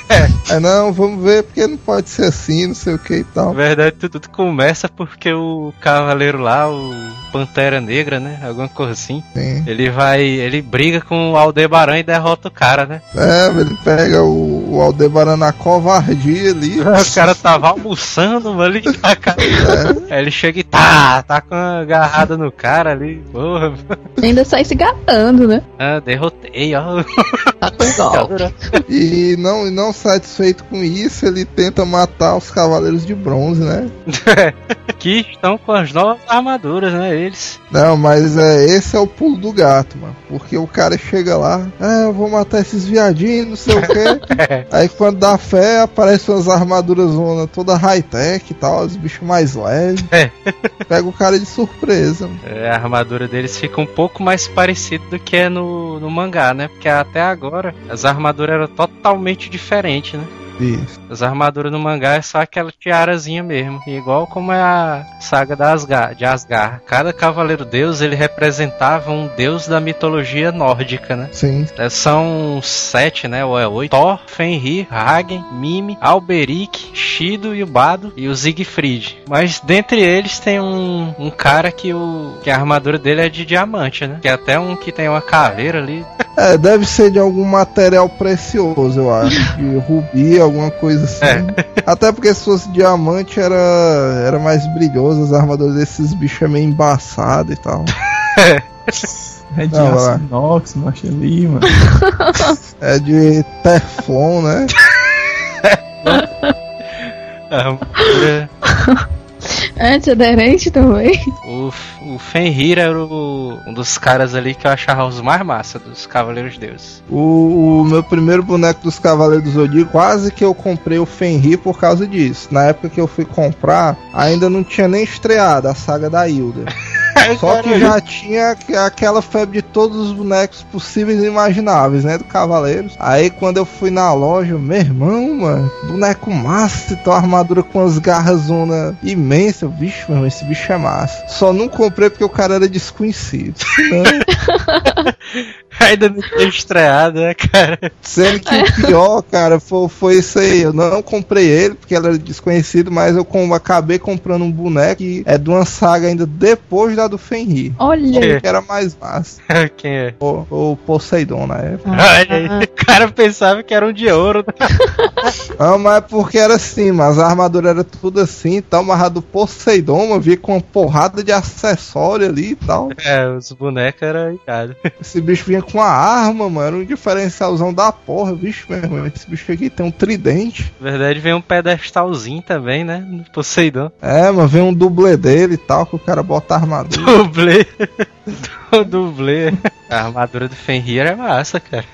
É. não, vamos ver, porque não pode ser assim, não sei o que e Na tal. verdade, tudo, tudo começa porque o cavaleiro lá, o Pantera Negra, né? Alguma coisa assim. Sim. Ele vai. Ele briga com o Aldebaran e derrota o cara, né? É, ele pega o, o Aldebaran na covardia ali. O cara tava almoçando, mano, ali na cara. Aí ele chega e tá, tá com a agarrada no cara ali. Porra, Ainda sai se gatando, né? ah, derrotei, ó. Tá com. E não, e não satisfeito com isso, ele tenta matar os Cavaleiros de Bronze, né? que estão com as novas armaduras, né? Eles. Não, mas é, esse é o pulo do gato, mano. Porque o cara chega lá, é, eu vou matar esses viadinhos, não sei o quê. Aí quando dá fé, aparecem umas armaduras zona toda high-tech e tal, os bichos mais leves. É. Pega o cara de surpresa. mano. É, a armadura deles fica um pouco mais parecida do que é no, no mangá, né? Porque até agora as armaduras eram totalmente diferentes, né? Isso. As armaduras no mangá é só aquela tiarazinha mesmo. Igual como é a saga da Asgard, de Asgard. Cada cavaleiro deus, ele representava um deus da mitologia nórdica, né? Sim. É, São sete, né? Ou é oito. Thor, Fenrir, Hagen, Mime, Alberic, Shido e o Bado e o Siegfried. Mas dentre eles tem um, um cara que, o, que a armadura dele é de diamante, né? Que é até um que tem uma caveira ali. É, deve ser de algum material precioso, eu acho. De rubi, alguma coisa assim. Até porque se fosse diamante era, era mais brilhoso, as armaduras desses bichos é meio embaçado e tal. É de Não, aço inox, macho ali, mano. É de Teflon, né? A armadura- Antiaderente também. O, o Fenrir era o- um dos caras ali que eu achava os mais massa dos Cavaleiros Deuses. O, o meu primeiro boneco dos Cavaleiros do Zodíaco, quase que eu comprei o Fenrir por causa disso. Na época que eu fui comprar, ainda não tinha nem estreado a saga da Hilda. Só que já tinha aqu- aquela febre de todos os bonecos possíveis e imagináveis, né? Do Cavaleiros. Aí quando eu fui na loja, meu irmão, mano, boneco massa, então armadura com as garras zona imensa. Vixe, meu irmão, esse bicho é massa. Só não comprei porque o cara era desconhecido. Senão, Ainda não tinha estreado, né, cara? Sendo que o pior, cara, foi, foi isso aí. Eu não comprei ele porque ele era desconhecido, mas eu com- acabei comprando um boneco que é de uma saga ainda depois da do Fenrir. Olha. Que era mais massa. Quem é? O, o Poseidon na época. Olha aí, o cara pensava que era um de ouro. Não, mas é porque era assim, mas a armadura era tudo assim, tal, mas a do Poseidon, mano, vinha com uma porrada de acessório ali e tal. É, os bonecos eram irado. Esse bicho vinha com uma arma, mano, era um diferencialzão da porra, bicho, meu irmão. Esse bicho aqui tem um tridente. Na verdade, vem um pedestalzinho também, né? No Poseidon. É, mas vem um dublê dele e tal, que o cara bota a armadura. Dublê. Dublê. A armadura do Fenrir é massa, cara.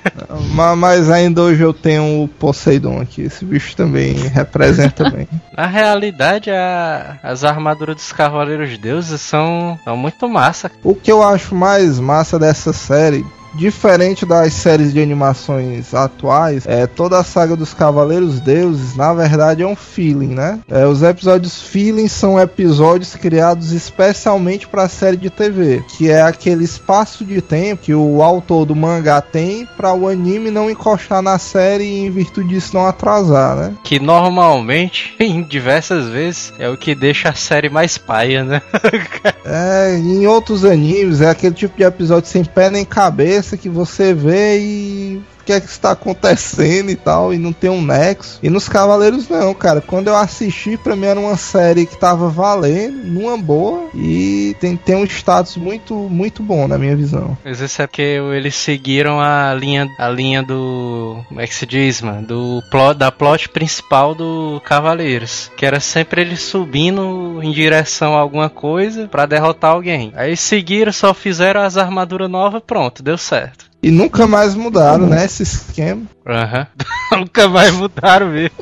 Ma- Mas ainda hoje eu tenho o Poseidon aqui. Esse bicho também representa bem. Na realidade, a- as armaduras dos Cavaleiros Deuses são, são muito massa. O que eu acho mais massa dessa série, diferente das séries de animações atuais, é toda a saga dos Cavaleiros Deuses, na verdade é um feeling, né? É, os episódios feeling são episódios criados especialmente para a série de TV, que é aquele espaço de tempo que o autor do mangá tem para o anime não encostar na série e em virtude disso não atrasar, né? Que normalmente, em diversas vezes, é o que deixa a série mais paia, né? É, em outros animes é aquele tipo de episódio sem pé nem cabeça que você vê e que é que está acontecendo e tal, e não tem um nexo. E nos Cavaleiros não, cara. Quando eu assisti, pra mim era uma série que tava valendo, numa boa, e tem, tem um status muito, muito bom na minha visão. Mas isso é porque eles seguiram a linha, a linha do. Como é que se diz, mano? Do plot, da plot principal do Cavaleiros. Que era sempre eles subindo em direção a alguma coisa pra derrotar alguém. Aí seguiram, só fizeram as armaduras novas, pronto, deu certo. E nunca mais mudaram, né, esse esquema. Aham. Nunca mais mudaram mesmo.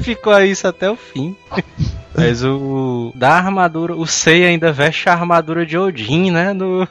Ficou isso até o fim. Mas o. Da armadura. O Sei ainda veste a armadura de Odin, né? No,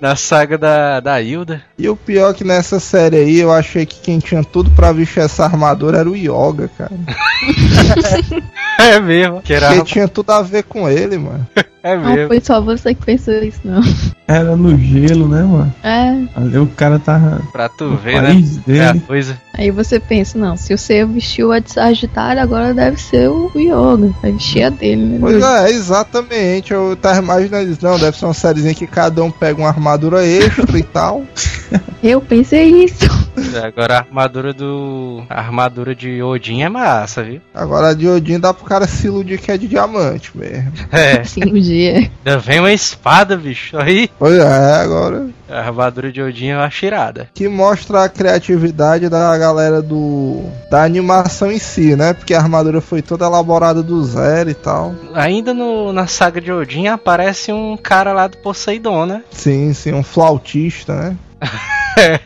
na saga da, da Hilda. E o pior é que nessa série aí, eu achei que quem tinha tudo pra vestir essa armadura era o Yoga, cara. É mesmo. Que era, Porque tinha tudo a ver com ele, mano. É Não mesmo. foi só você que pensou isso, não. Era no gelo, né, mano? É. Ali o cara tava. Pra tu no ver, né? É a dele. coisa. Aí você pensa, não, se você vestiu a de Sagitário, agora deve ser o Yoga. Vai vestir a dele, né? Pois é, exatamente. Eu tava imaginando isso. Não, deve ser uma sériezinha que cada um pega uma armadura extra e tal. Eu pensei isso. Agora a armadura do. A armadura de Odin é massa, viu? Agora a de Odin dá pro cara se iludir que é de diamante mesmo. É. Sim, um dia. Ainda vem uma espada, bicho. Aí. Pois é, agora. A armadura de Odin eu acho irada. Que mostra a criatividade da galera do. da animação em si, né? Porque a armadura foi toda elaborada do zero e tal. Ainda no, na saga de Odin aparece um cara lá do Poseidon, né? Sim, sim, um flautista, né?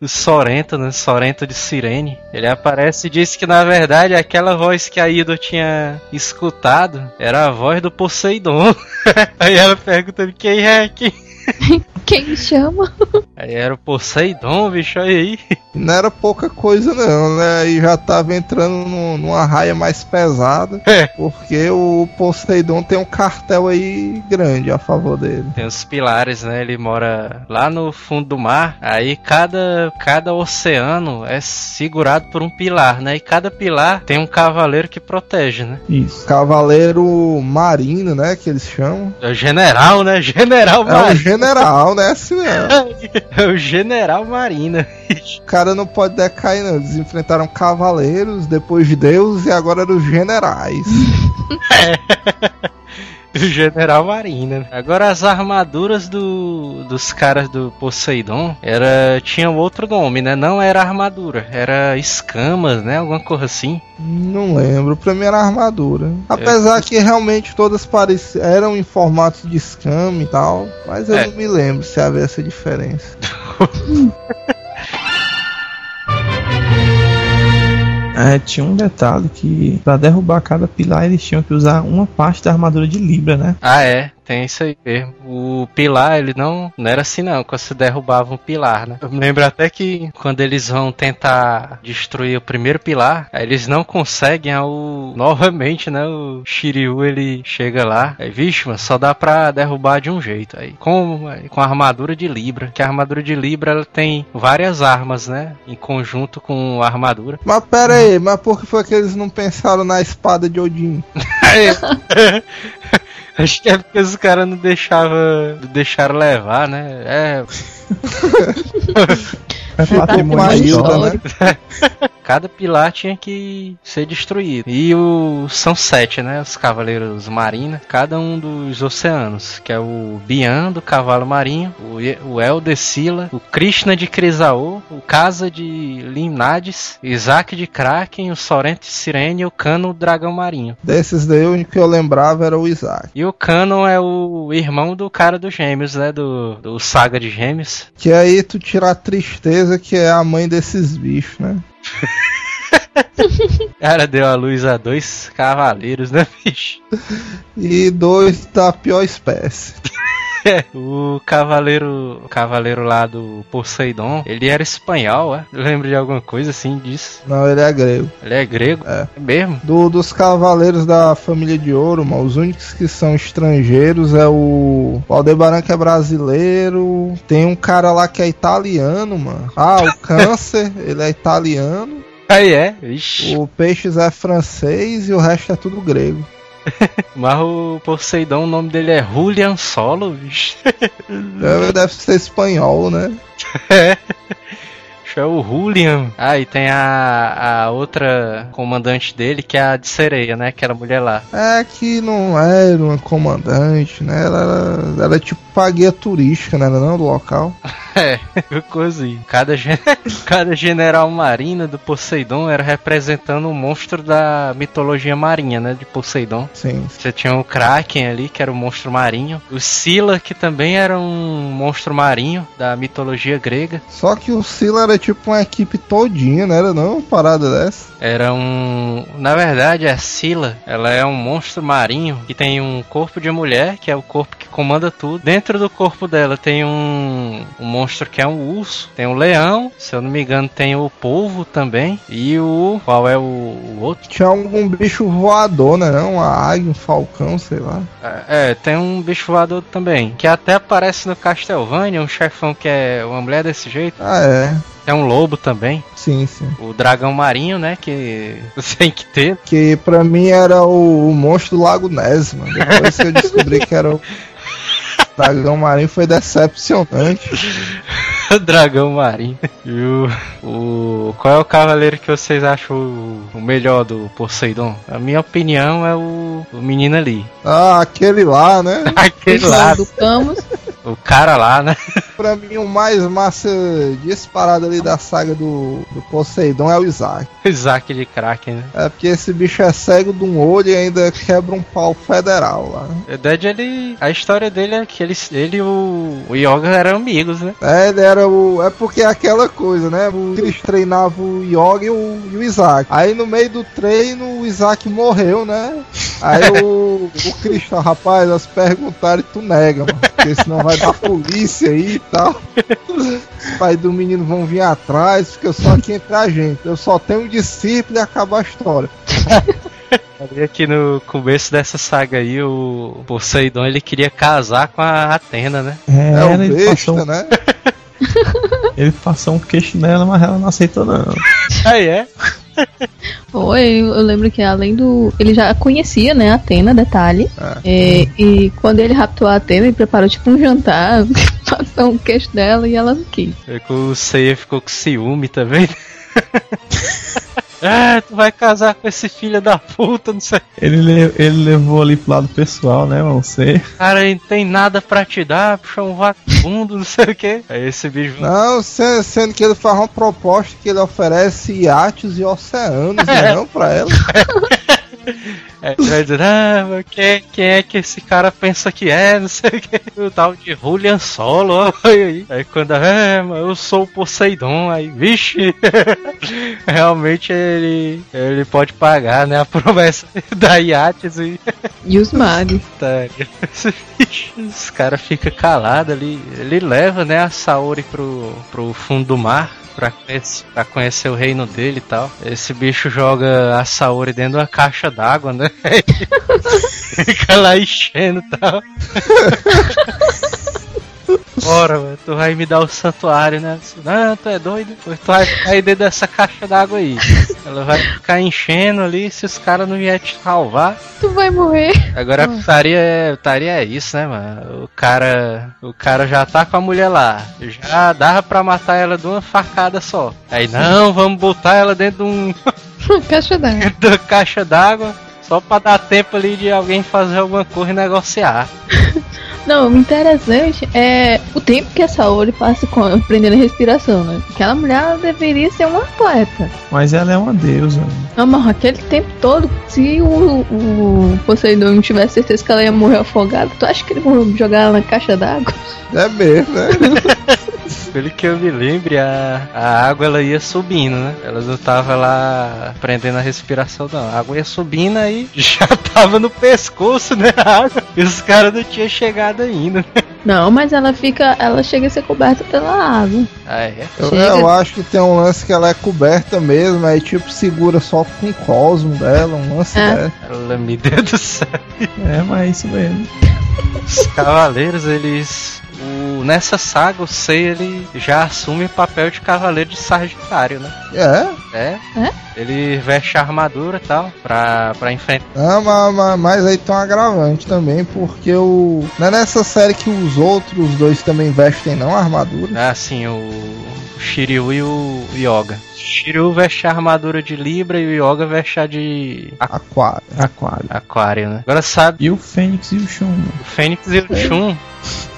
o Sorento, né? Sorento de Sirene. Ele aparece e diz que na verdade aquela voz que a Ido tinha escutado era a voz do Poseidon. Aí ela pergunta quem é quem. Quem me chama? Aí era o Poseidon, bicho, aí. Não era pouca coisa não, né? E já tava entrando num- numa raia mais pesada. É. Porque o Poseidon tem um cartel aí grande a favor dele. Tem os pilares, né? Ele mora lá no fundo do mar. Aí cada, cada oceano é segurado por um pilar, né? E cada pilar tem um cavaleiro que protege, né? Isso. Cavaleiro Marino, né? Que eles chamam. É o general, né? General É o general, né? Mesmo. É o general Marina. O cara não pode decair, não. Eles enfrentaram cavaleiros, depois Deus e agora eram os generais. O general Marina. Agora as armaduras do, dos caras do Poseidon era tinham outro nome, né? Não era armadura, era escamas, né? Alguma coisa assim. Não lembro, pra mim era armadura. Apesar que realmente todas pareciam, eram em formatos de escama e tal, mas eu É. não me lembro se havia essa diferença. É, tinha um detalhe que pra derrubar cada pilar eles tinham que usar uma parte da armadura de Libra, né? Ah, é, tem isso aí mesmo. O pilar, ele não, não era assim não, quando se derrubava um pilar, né? Eu me lembro até que quando eles vão tentar destruir o primeiro pilar, aí eles não conseguem, aí o, novamente, né? O Shiryu, ele chega lá, aí, vixe, mas só dá pra derrubar de um jeito. Aí, com, aí, com a armadura de Libra, que a armadura de Libra, ela tem várias armas, né? Em conjunto com a armadura. Mas pera aí, mas por que foi que eles não pensaram na espada de Odin? Acho que é porque os caras não deixavam, deixaram levar, né? É, É patrimônio né? Cada pilar tinha que ser destruído. E o são sete, né? Os cavaleiros marina, cada um dos oceanos, que é o Bian do cavalo marinho, o, o El de Sila, o Krishna de Crisaô, o Casa de Limnades, Isaac de Kraken, o Sorrento de Sirene e o Cano dragão marinho. Desses daí, o único que eu lembrava era o Isaac. E o Cano é o irmão do cara dos gêmeos, né? Do, do Saga de Gêmeos. Que aí tu tira a tristeza que é a mãe desses bichos, né? Cara, deu a luz a dois cavaleiros, né, bicho? E dois da pior espécie. o cavaleiro, o cavaleiro lá do Poseidon, ele era espanhol, é? Eu lembro de alguma coisa assim disso. Não, ele é grego. Ele é grego? É. mesmo? Do, dos cavaleiros da família de ouro, mano, os únicos que são estrangeiros é o, o Aldebaran que é brasileiro. Tem um cara lá que é italiano, mano. Ah, o Câncer, ele é italiano. Aí é? Ixi. O Peixes é francês e o resto é tudo grego. Mas o Poseidon, o nome dele é Julian Solo, bicho. Deve, deve ser espanhol, né? é. Acho É o Julian. Ah, e tem a, a outra comandante dele, que é a de sereia, né? Aquela mulher lá. É que não era uma comandante, né? Ela era, era tipo a guia turística, né? Não do local. É, coisa aí. Cada, gen- cada general marina do Poseidon era representando um monstro da mitologia marinha, né? De Poseidon. Sim. Você tinha o Kraken ali, que era o monstro marinho. O Sila, que também era um monstro marinho da mitologia grega. Só que o Sila era tipo uma equipe todinha, né? Era não uma parada dessa. Era um. Na verdade, a Sila, ela é um monstro marinho que tem um corpo de mulher, que é o corpo que comanda tudo. Dentro do corpo dela tem um, um monstro que é um urso, tem um leão, se eu não me engano, tem o polvo também. E o. Qual é o, o outro? Tinha algum bicho voador, né? Não? Uma águia, um falcão, sei lá. É, tem um bicho voador também, que até aparece no Castlevania, um chefão que é uma mulher desse jeito. Ah, é. Tem um lobo também. Sim, sim. O dragão marinho, né? Que você tem que ter. Que pra mim era o, o monstro do Lago Ness, mano. Depois que eu descobri que era o dragão marinho foi decepcionante. o dragão marinho. E o, o. Qual é o cavaleiro que vocês acham o, o melhor do Poseidon? A minha opinião é o, o menino ali. Ah, aquele lá, né? Aquele lá. do Camus. O cara lá, né? Pra mim, o mais massa disparado ali da saga do, do Poseidon é o Isaac. Isaac de Kraken, né? É porque esse bicho é cego de um olho e ainda quebra um pau federal lá. Na verdade, ele. A história dele é que ele, ele e o, o Yoga eram amigos, né? É, ele era o. É porque é aquela coisa, né? O, eles treinavam o Yoga e o, e o Isaac. Aí no meio do treino, o Isaac morreu, né? Aí o, o Cristo, rapaz, elas perguntaram e tu nega, mano. Porque senão vai dar polícia aí e tal. Os pais do menino vão vir atrás, fica só aqui entre a gente. Eu só tenho um discípulo e acaba a história. Ali aqui no começo dessa saga aí, o Poseidon ele queria casar com a Atena, né? É, É o ele, besta, passou, né? ele passou um queixo nela, mas ela não aceitou não. Aí é. Oi, eu lembro que além do. Ele já conhecia, né, a Atena, detalhe. É, e quando ele raptou a Atena, ele preparou tipo um jantar, passou um queixo dela e ela não quis. É que o Seiya ficou com ciúme também. ah, tu vai casar com esse filho da puta, não sei. Ele, le- ele levou ali pro lado pessoal, né, mano? Você. Cara, ele não tem nada pra te dar, puxa um vagabundo, não sei o que. Aí esse bicho. Não, se- sendo que ele faz uma proposta que ele oferece iates e oceanos, né, não pra ela. É, ele vai dizer, ah, quem, quem é que esse cara pensa que é, não sei o que. O tal de Julian Solo, ó, aí. Aí quando, é, eu sou o Poseidon, aí, vixe. Realmente ele, ele pode pagar, né, a promessa da Iates e... E os. Tá, bicho, Os cara fica calado ali. Ele leva, né, a Saori pro, pro fundo do mar. Pra conhecer, pra conhecer o reino dele e tal. Esse bicho joga a Saori dentro de uma caixa d'água, né? Fica lá enchendo e tal. Bora, mano, tu vai me dar o santuário, né? Não, tu é doido? Pois tu vai ficar aí dentro dessa caixa d'água aí. Ela vai ficar enchendo ali se os caras não vier te salvar. Tu vai morrer. Agora a putaria, putaria é isso, né, mano? O cara, o cara já tá com a mulher lá. Já dava pra matar ela de uma facada só. Aí, não, vamos botar ela dentro de um Caixa d'água. da caixa d'água. Só pra dar tempo ali de alguém fazer alguma coisa e negociar. Não, o interessante é o tempo que a Saori passa com, aprendendo a respiração, né? Aquela mulher ela deveria ser uma atleta. Mas ela é uma deusa. Não, mas aquele tempo todo, se o, o Poseidon não tivesse certeza que ela ia morrer afogada, tu acha que ele ia jogar ela na caixa d'água? É mesmo, né? Pelo que eu me lembre, a, a água ela ia subindo, né? Ela não tava lá prendendo a respiração, não. A água ia subindo aí já tava no pescoço, né? A água. E os caras não tinham chegado ainda. né? Não, mas ela fica. Ela chega a ser coberta pela água. Ah, é? Eu, eu acho que tem um lance que ela é coberta mesmo, aí tipo segura só com o cosmo dela, um lance É. dela. Ela me deu do céu. É, mas é isso mesmo. Os cavaleiros, eles. O, nessa saga, o Sei ele já assume o papel de cavaleiro de Sagitário, né? É? É. É? Ele veste a armadura e tal, pra, pra enfrentar. Ah, mas, mas, mas aí tem um agravante também, porque o. Não é nessa série que os outros dois também vestem não a armadura. Assim, o, o Shiryu e o Yoga. Shiryu veste a armadura de Libra e o Yoga veste a de Aquário. Aquário. Aquário, né? Agora sabe, E o Fênix e o Shun. o Fênix e o Shun.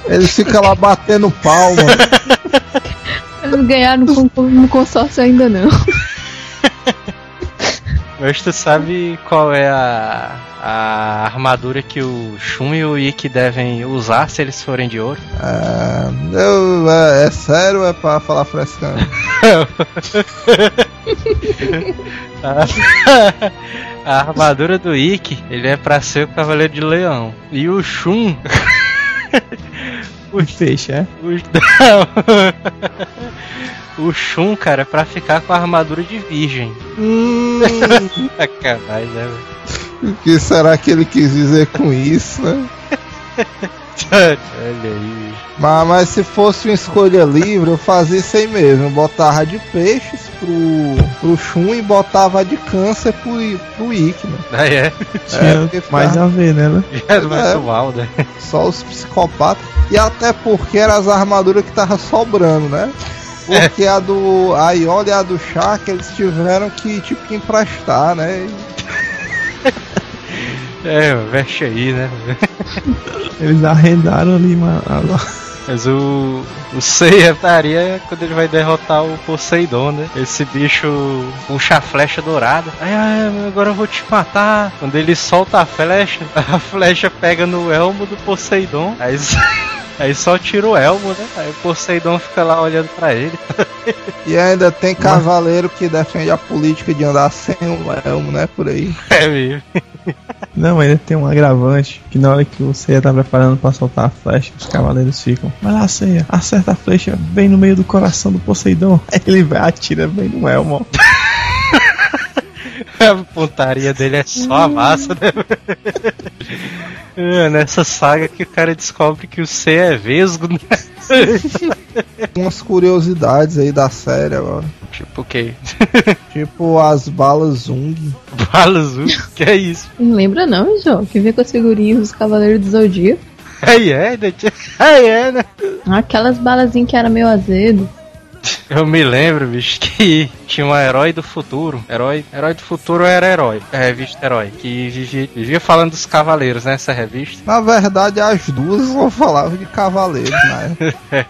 Eles ficam lá batendo palma. Eles ganharam no, con- no consórcio ainda não. Mas tu sabe qual é a, a armadura que o Shun e o Ikki devem usar se eles forem de ouro? Ah, eu, é, é sério ou é pra falar frescando? A, a armadura do Ikki, ele é pra ser o Cavaleiro de Leão. E o Shun. O peixe, é? o, não. o Shun, cara, é pra ficar com a armadura de Virgem. hum, Sacanagem, né? velho? o que será que ele quis dizer com isso, né? Olha aí. Mas, mas se fosse uma escolha livre, eu fazia isso aí mesmo. Eu botava de peixes pro, pro Shun e botava de câncer pro, pro Ikki, mano. Ah, é? Tinha porque mais a ver, né? né? É muito mal, né? Só os psicopatas. E até porque eram as armaduras que tava sobrando, né? Porque a do a Iola e a do Shaka eles tiveram que tipo que emprestar, né? É, veste aí, né? Eles arrendaram ali, mano. Mas o. O Seiya estaria quando ele vai derrotar o Poseidon, né? Esse bicho puxa a flecha dourada. Ai, ai, agora eu vou te matar. Quando ele solta a flecha, a flecha pega no elmo do Poseidon. Aí, aí só tira o elmo, né? Aí o Poseidon fica lá olhando pra ele. E ainda tem cavaleiro que defende a política de andar sem o elmo, né? Por aí. É mesmo. Não, ainda tem um agravante que na hora que o Seiya tá preparando pra soltar a flecha, os cavaleiros ficam. Vai lá, Seiya, acerta a flecha bem no meio do coração do Poseidon. Aí ele vai atira bem no Elmo. A pontaria dele é só a massa, né? É, nessa saga que o cara descobre que o C é vesgo, né? Umas curiosidades aí da série agora. Tipo o quê? Tipo as balas Zung. Balas, que é isso? Não lembra não, João? Que vem com as figurinhas dos Cavaleiros do Zodíaco. Aí é, né? Aí é, né? Aquelas balazinhas que era meio azedo. Eu me lembro, bicho, que tinha um herói do futuro. Herói, herói do futuro era herói. É revista herói. Que vivia, vivia falando dos cavaleiros nessa revista. Na verdade, as duas só falavam de cavaleiros, né?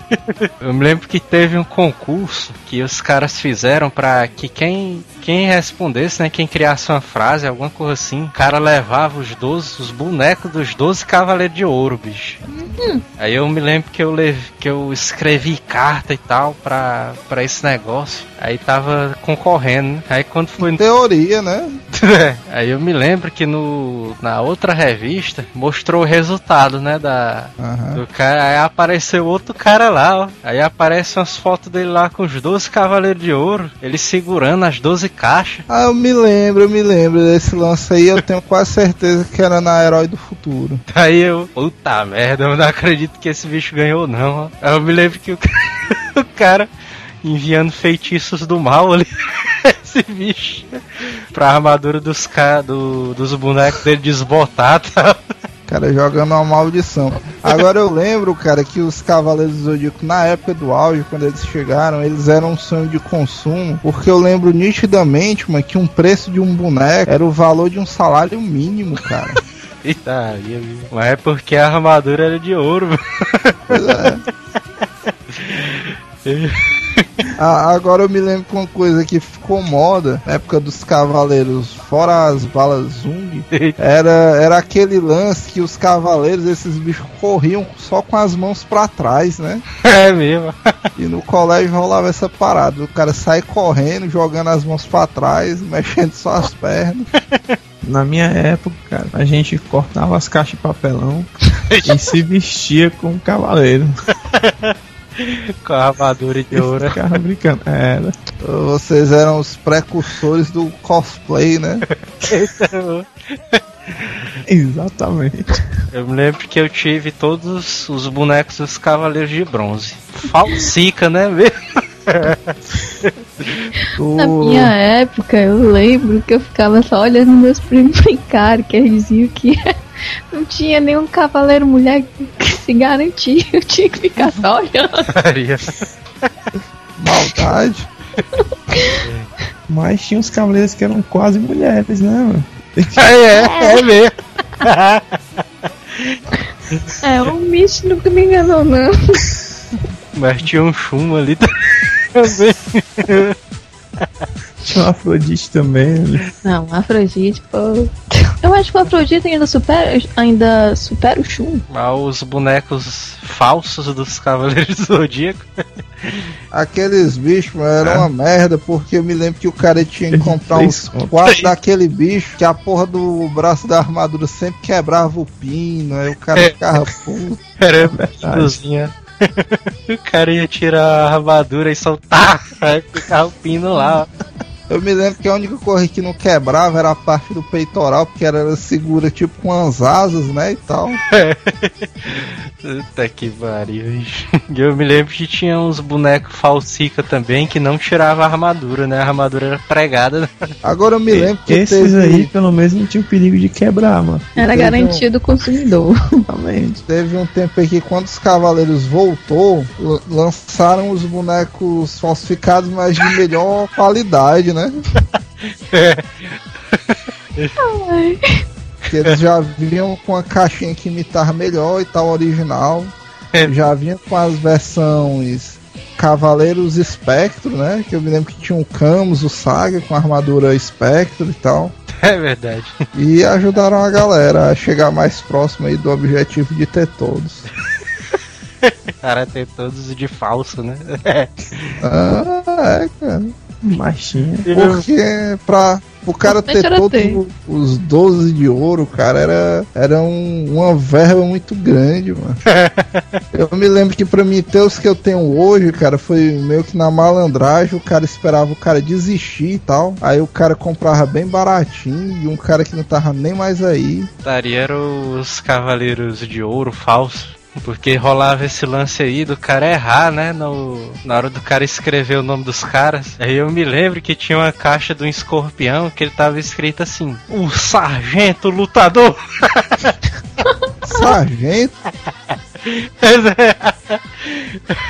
Eu me lembro que teve um concurso que os caras fizeram pra que quem, quem respondesse, né? Quem criasse uma frase, alguma coisa assim, o cara levava os 12, os bonecos dos 12 cavaleiros de ouro, bicho. Aí eu me lembro que eu, leve, que eu escrevi carta e tal pra, pra esse negócio. Aí tava concorrendo, né? Aí quando foi. Teoria, né? Aí eu me lembro que no, na outra revista mostrou o resultado, né? Da, Aham. do cara. Aí apareceu outro cara lá, ó. Aí aparecem umas fotos dele lá com os 12 cavaleiros de ouro. Ele segurando as 12 caixas. Ah, eu me lembro, eu me lembro desse lance aí. Eu tenho quase certeza que era na Herói do Futuro. Aí eu, puta merda, eu não acredito que esse bicho ganhou, não. ó. Aí eu me lembro que o, ca- o cara enviando feitiços do mal ali, esse bicho, pra armadura dos, ca, do, dos bonecos dele desbotar, tá? Cara, jogando uma maldição. Agora eu lembro, cara, que os Cavaleiros do Zodíaco, na época do auge, quando eles chegaram, eles eram um sonho de consumo. Porque eu lembro nitidamente, mano, que um preço de um boneco era o valor de um salário mínimo, cara. Eita, mas é porque a armadura era de ouro. Pois é. Ah, agora eu me lembro com uma coisa que ficou moda na época dos cavaleiros, fora as balas Zung, era, era aquele lance que os cavaleiros, esses bichos corriam só com as mãos pra trás, né? É mesmo. E no colégio rolava essa parada, o cara sai correndo, jogando as mãos pra trás, mexendo só as pernas. Na minha época, cara, a gente cortava as caixas de papelão e se vestia com um cavaleiro. Com a armadura de ouro. Ficava brincando. Era. Vocês eram os precursores do cosplay, né? Exatamente. Eu me lembro que eu tive todos os bonecos dos Cavaleiros de Bronze. Falsica, né? mesmo? Na minha época, eu lembro que eu ficava só olhando meus primos brincar, que eles diziam que não tinha nenhum cavaleiro mulher que se garantia. Eu tinha que ficar só olhando. Maldade. Mas tinha uns cavaleiros que eram quase mulheres, né, mano? É, é mesmo. É, o Mitch nunca me enganou, não. Mas tinha um chum ali também. Tinha uma Afrodite também. né? Não, Afrodite, pô. Eu acho que o Afrodite ainda supera, ainda supera o Shun. Mas os bonecos falsos dos Cavaleiros do Zodíaco. Aqueles bichos mano, eram uma merda, porque eu me lembro que o cara tinha que comprar uns quatro daquele bicho, que a porra do braço da armadura sempre quebrava o pino, aí o cara ficava puto. Era cozinha. O cara ia tirar a armadura e soltar. Aí ficava o pino lá. ó. Eu me lembro que a única coisa que não quebrava era a parte do peitoral, porque era segura tipo com as asas, né, e tal. Puta que pariu. Eu me lembro que tinha uns bonecos falsica também que não tirava a armadura, né? A armadura era pregada. Agora eu me lembro que Esses teve, aí, pelo menos, não tinha o perigo de quebrar, mano. Era Teve garantia do consumidor. Exatamente. teve um tempo aí que quando os Cavaleiros voltou, lançaram os bonecos falsificados, mas de melhor qualidade, né? Ai. Que eles já vinham com a caixinha que imitava melhor e tal, original. Já vinham com as versões Cavaleiros Espectro, né? Que eu me lembro que tinha o Camus, o Saga com a armadura Espectro e tal. É verdade. E ajudaram a galera a chegar mais próximo aí do objetivo de ter todos. Cara tem todos de falso, né? Ah, é, cara. Mas tinha. Porque pra, O cara ter todos os 12 de ouro, cara, era, era um- uma verba muito grande, mano. eu me lembro que pra mim ter os que eu tenho hoje, cara, foi meio que na malandragem, o cara esperava o cara desistir e tal. Aí o cara comprava bem baratinho e um cara que não tava nem mais aí. Daria eram os Cavaleiros de Ouro falso. Porque rolava esse lance aí do cara errar, né? No, na hora do cara escrever o nome dos caras. Aí eu me lembro que tinha uma caixa do escorpião que ele tava escrito assim: O Sargento Lutador. Sargento?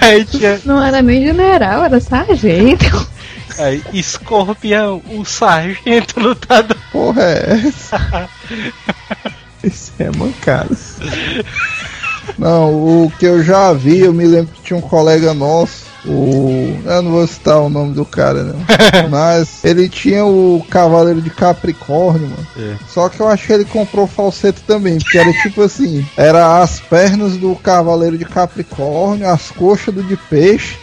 aí tinha. Não era nem general, era sargento. Aí, escorpião, o Sargento Lutador. Porra, é essa? Isso é mancada. Não, o que eu já vi, eu me lembro que tinha um colega nosso, o. Eu não vou citar o nome do cara, não. Mas ele tinha o Cavaleiro de Capricórnio, mano. É. Só que eu acho que ele comprou falsete também, porque era tipo assim: era as pernas do Cavaleiro de Capricórnio, as coxas do de peixe,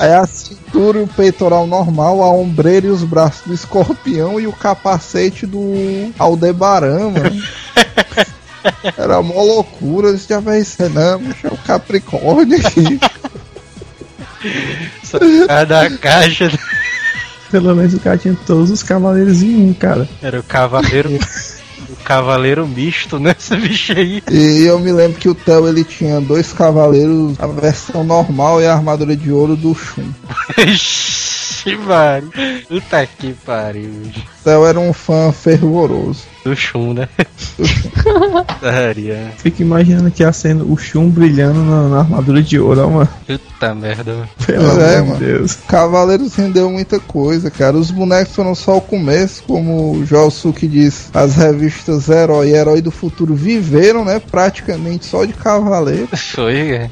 aí a cintura e o peitoral normal, a ombreira e os braços do escorpião e o capacete do Aldebaran, mano. Era mó loucura, você já vai ser, não, deixa o Capricórnio aqui. Só Cada caixa Pelo menos o cara tinha todos os cavaleiros em um, cara. era o Cavaleiro. o Cavaleiro misto, né? Esse bicho aí. E eu me lembro que o Theo ele tinha dois cavaleiros, a versão normal e a armadura de ouro do Shun. Ixi, Mari. Puta que pariu. O Theo era um fã fervoroso. Do Shun, né? Daria. Fico imaginando que a cena, o Shun brilhando na, na armadura de ouro, ó, mano. Puta merda. mano. Pelo É, amor mano. de Deus. Cavaleiros rendeu muita coisa, cara. Os bonecos foram só o começo, como o Josuke diz. As revistas Herói e Herói do Futuro viveram, né? Praticamente só de cavaleiro. Foi, é.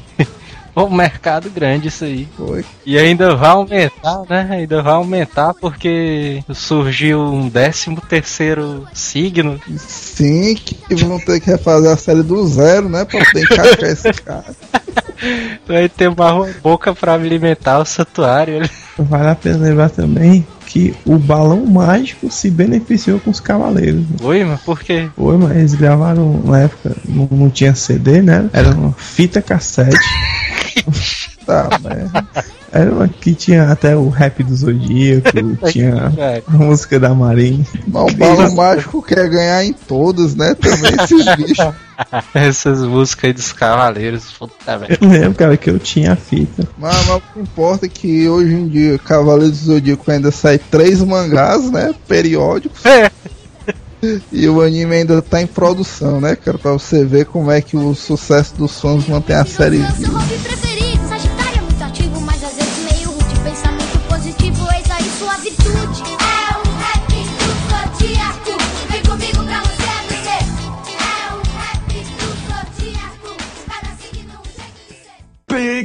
Um mercado grande isso aí. Foi. E ainda vai aumentar, né? Ainda vai aumentar porque surgiu um décimo terceiro signo. Sim, que vão ter que refazer a série do zero, né? Pra poder encaixar esse cara. Vai ter uma boca pra alimentar o santuário. Vale a pena lembrar também que o balão mágico se beneficiou com os cavaleiros. Oi, mas por quê? Foi, mas eles gravaram na época, não, não tinha CD, né? Era uma fita cassete. Tá, merda. Era uma que tinha até o rap do Zodíaco, tinha a música da Marinha. Mas o balão mágico quer ganhar em todas, né? Também esses bichos. Essas músicas aí dos cavaleiros. Puta merda. Eu lembro, cara, que eu tinha a fita. Mas, mas o que importa é que hoje em dia Cavaleiros do Zodíaco ainda sai três mangás, né? Periódicos. É. E o anime ainda tá em produção, né, cara? Pra você ver como é que o sucesso dos fãs mantém a série viva.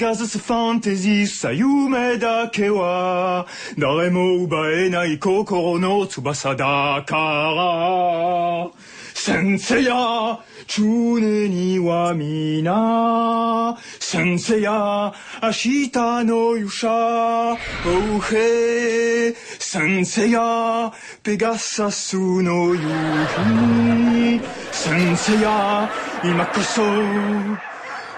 ペガサスファンタジーさ夢だけは誰も奪えない心の翼だから。先生や常には皆。先生や明日の勇者。おへ。先生やペガサスの夕日。先生や今こそ。